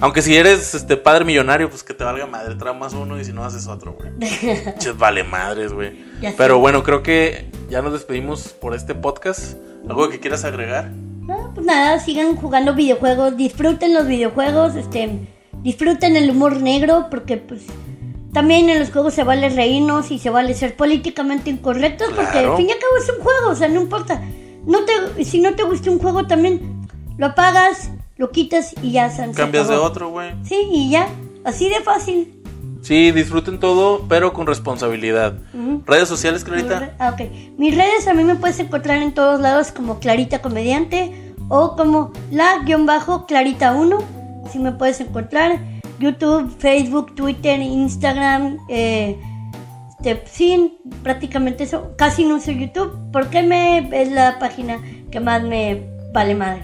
Aunque si eres este padre millonario, pues que te valga madre, traumas uno y si no haces otro, güey. Vale madres, güey. Pero bueno, creo que ya nos despedimos por este podcast. ¿Algo que quieras agregar? No, pues nada, sigan jugando videojuegos, disfruten los videojuegos, este, disfruten el humor negro, porque pues también en los juegos se vale reírnos y se vale ser políticamente incorrectos, porque Claro. al fin y al cabo es un juego, o sea, no importa. No te, si no te gusta un juego también, lo apagas, lo quitas y ya se Cambias de otro, güey. Sí, y ya, así de fácil. Sí, disfruten todo, pero con responsabilidad. Redes sociales, Clarita. ah, ok. Mis redes a mí me puedes encontrar en todos lados como Clarita Comediante o como la-clarita1. Si me puedes encontrar. YouTube, Facebook, Twitter, Instagram. Eh, este, prácticamente eso. Casi no uso YouTube porque me, es la página que más me vale madre.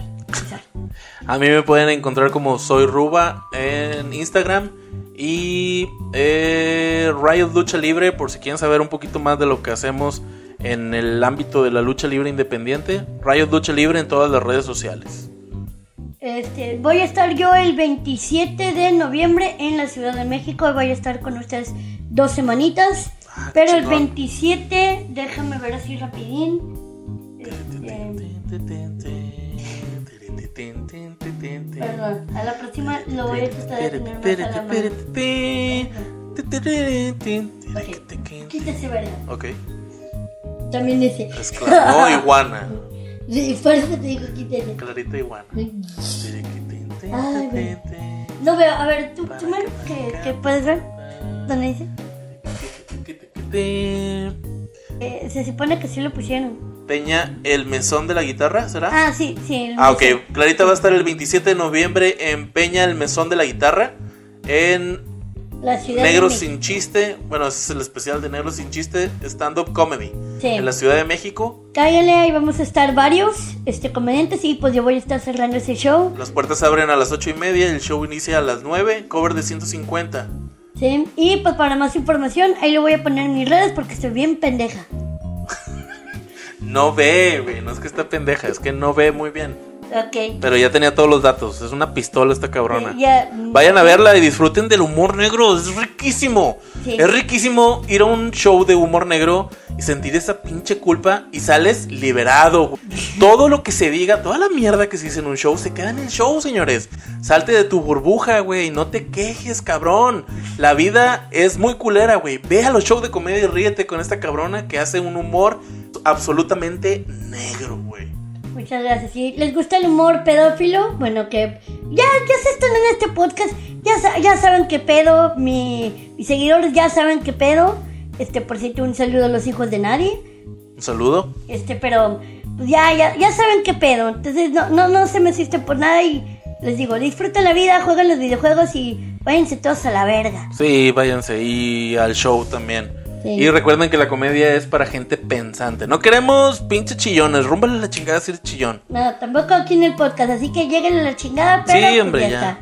A mí me pueden encontrar como Soy Ruba en Instagram. Y eh, Riot Lucha Libre, por si quieren saber un poquito más de lo que hacemos en el ámbito de la lucha libre independiente. Riot Lucha Libre en todas las redes sociales. Este, voy a estar yo el 27 de noviembre en la Ciudad de México. Voy a estar con ustedes dos semanitas. Ah, pero el chingón. 27, déjame ver así rapidín. Este, perdón, a la próxima lo voy a tratar de tener más a la mano. Quítese, verga. Ok. También dice. Exclamó iguana. Sí, por eso te digo. Clarita iguana. Ay, güey. No veo, a ver, tú, tú me, ¿qué, qué puedes ver? ¿Dónde dice? Eh, se supone que sí lo pusieron. Peña, el mesón de la guitarra, ¿será? Ah, sí, sí. el Ah, ok. mesón. Clarita va a estar el 27 de noviembre en Peña, el mesón de la guitarra. En La ciudad Negros de sin chiste. Bueno, ese es el especial de Negros sin chiste, stand-up comedy. Sí. En la Ciudad de México. Cállale, ahí vamos a estar varios este, comediantes y pues yo voy a estar cerrando ese show. Las puertas abren a las ocho y media, el show inicia a las 9, cover de 150. Sí, y pues para más información, ahí lo voy a poner en mis redes porque estoy bien pendeja. No ve, güey, no es que está pendeja, es que no ve muy bien. Ok. Pero ya tenía todos los datos, es una pistola esta cabrona. Ya, Vayan a verla y disfruten del humor negro, es riquísimo. Sí. Es riquísimo ir a un show de humor negro y sentir esa pinche culpa y sales liberado. Todo lo que se diga, toda la mierda que se dice en un show se queda en el show, señores. Salte de tu burbuja, güey, no te quejes, cabrón. La vida es muy culera, güey. Ve a los shows de comedia y ríete con esta cabrona que hace un humor absolutamente negro, güey. Muchas gracias. Si les gusta el humor pedófilo, bueno, que ya, ya se están en este podcast, ya, ya saben qué pedo, mi, mis seguidores ya saben qué pedo. Este, por cierto, un saludo a los hijos de nadie. Un saludo. Este, pero pues ya, ya, ya saben qué pedo. Entonces no, no, no se me asisten por nada y les digo, disfruten la vida, jueguen los videojuegos y váyanse todos a la verga. Sí, váyanse y al show también. Sí. Y recuerden que la comedia es para gente pensante. No queremos pinche chillones. Rúmbale la chingada si eres chillón. No, tampoco aquí en el podcast, así que lleguen a la chingada, pero Sí, hombre, ya ya. está.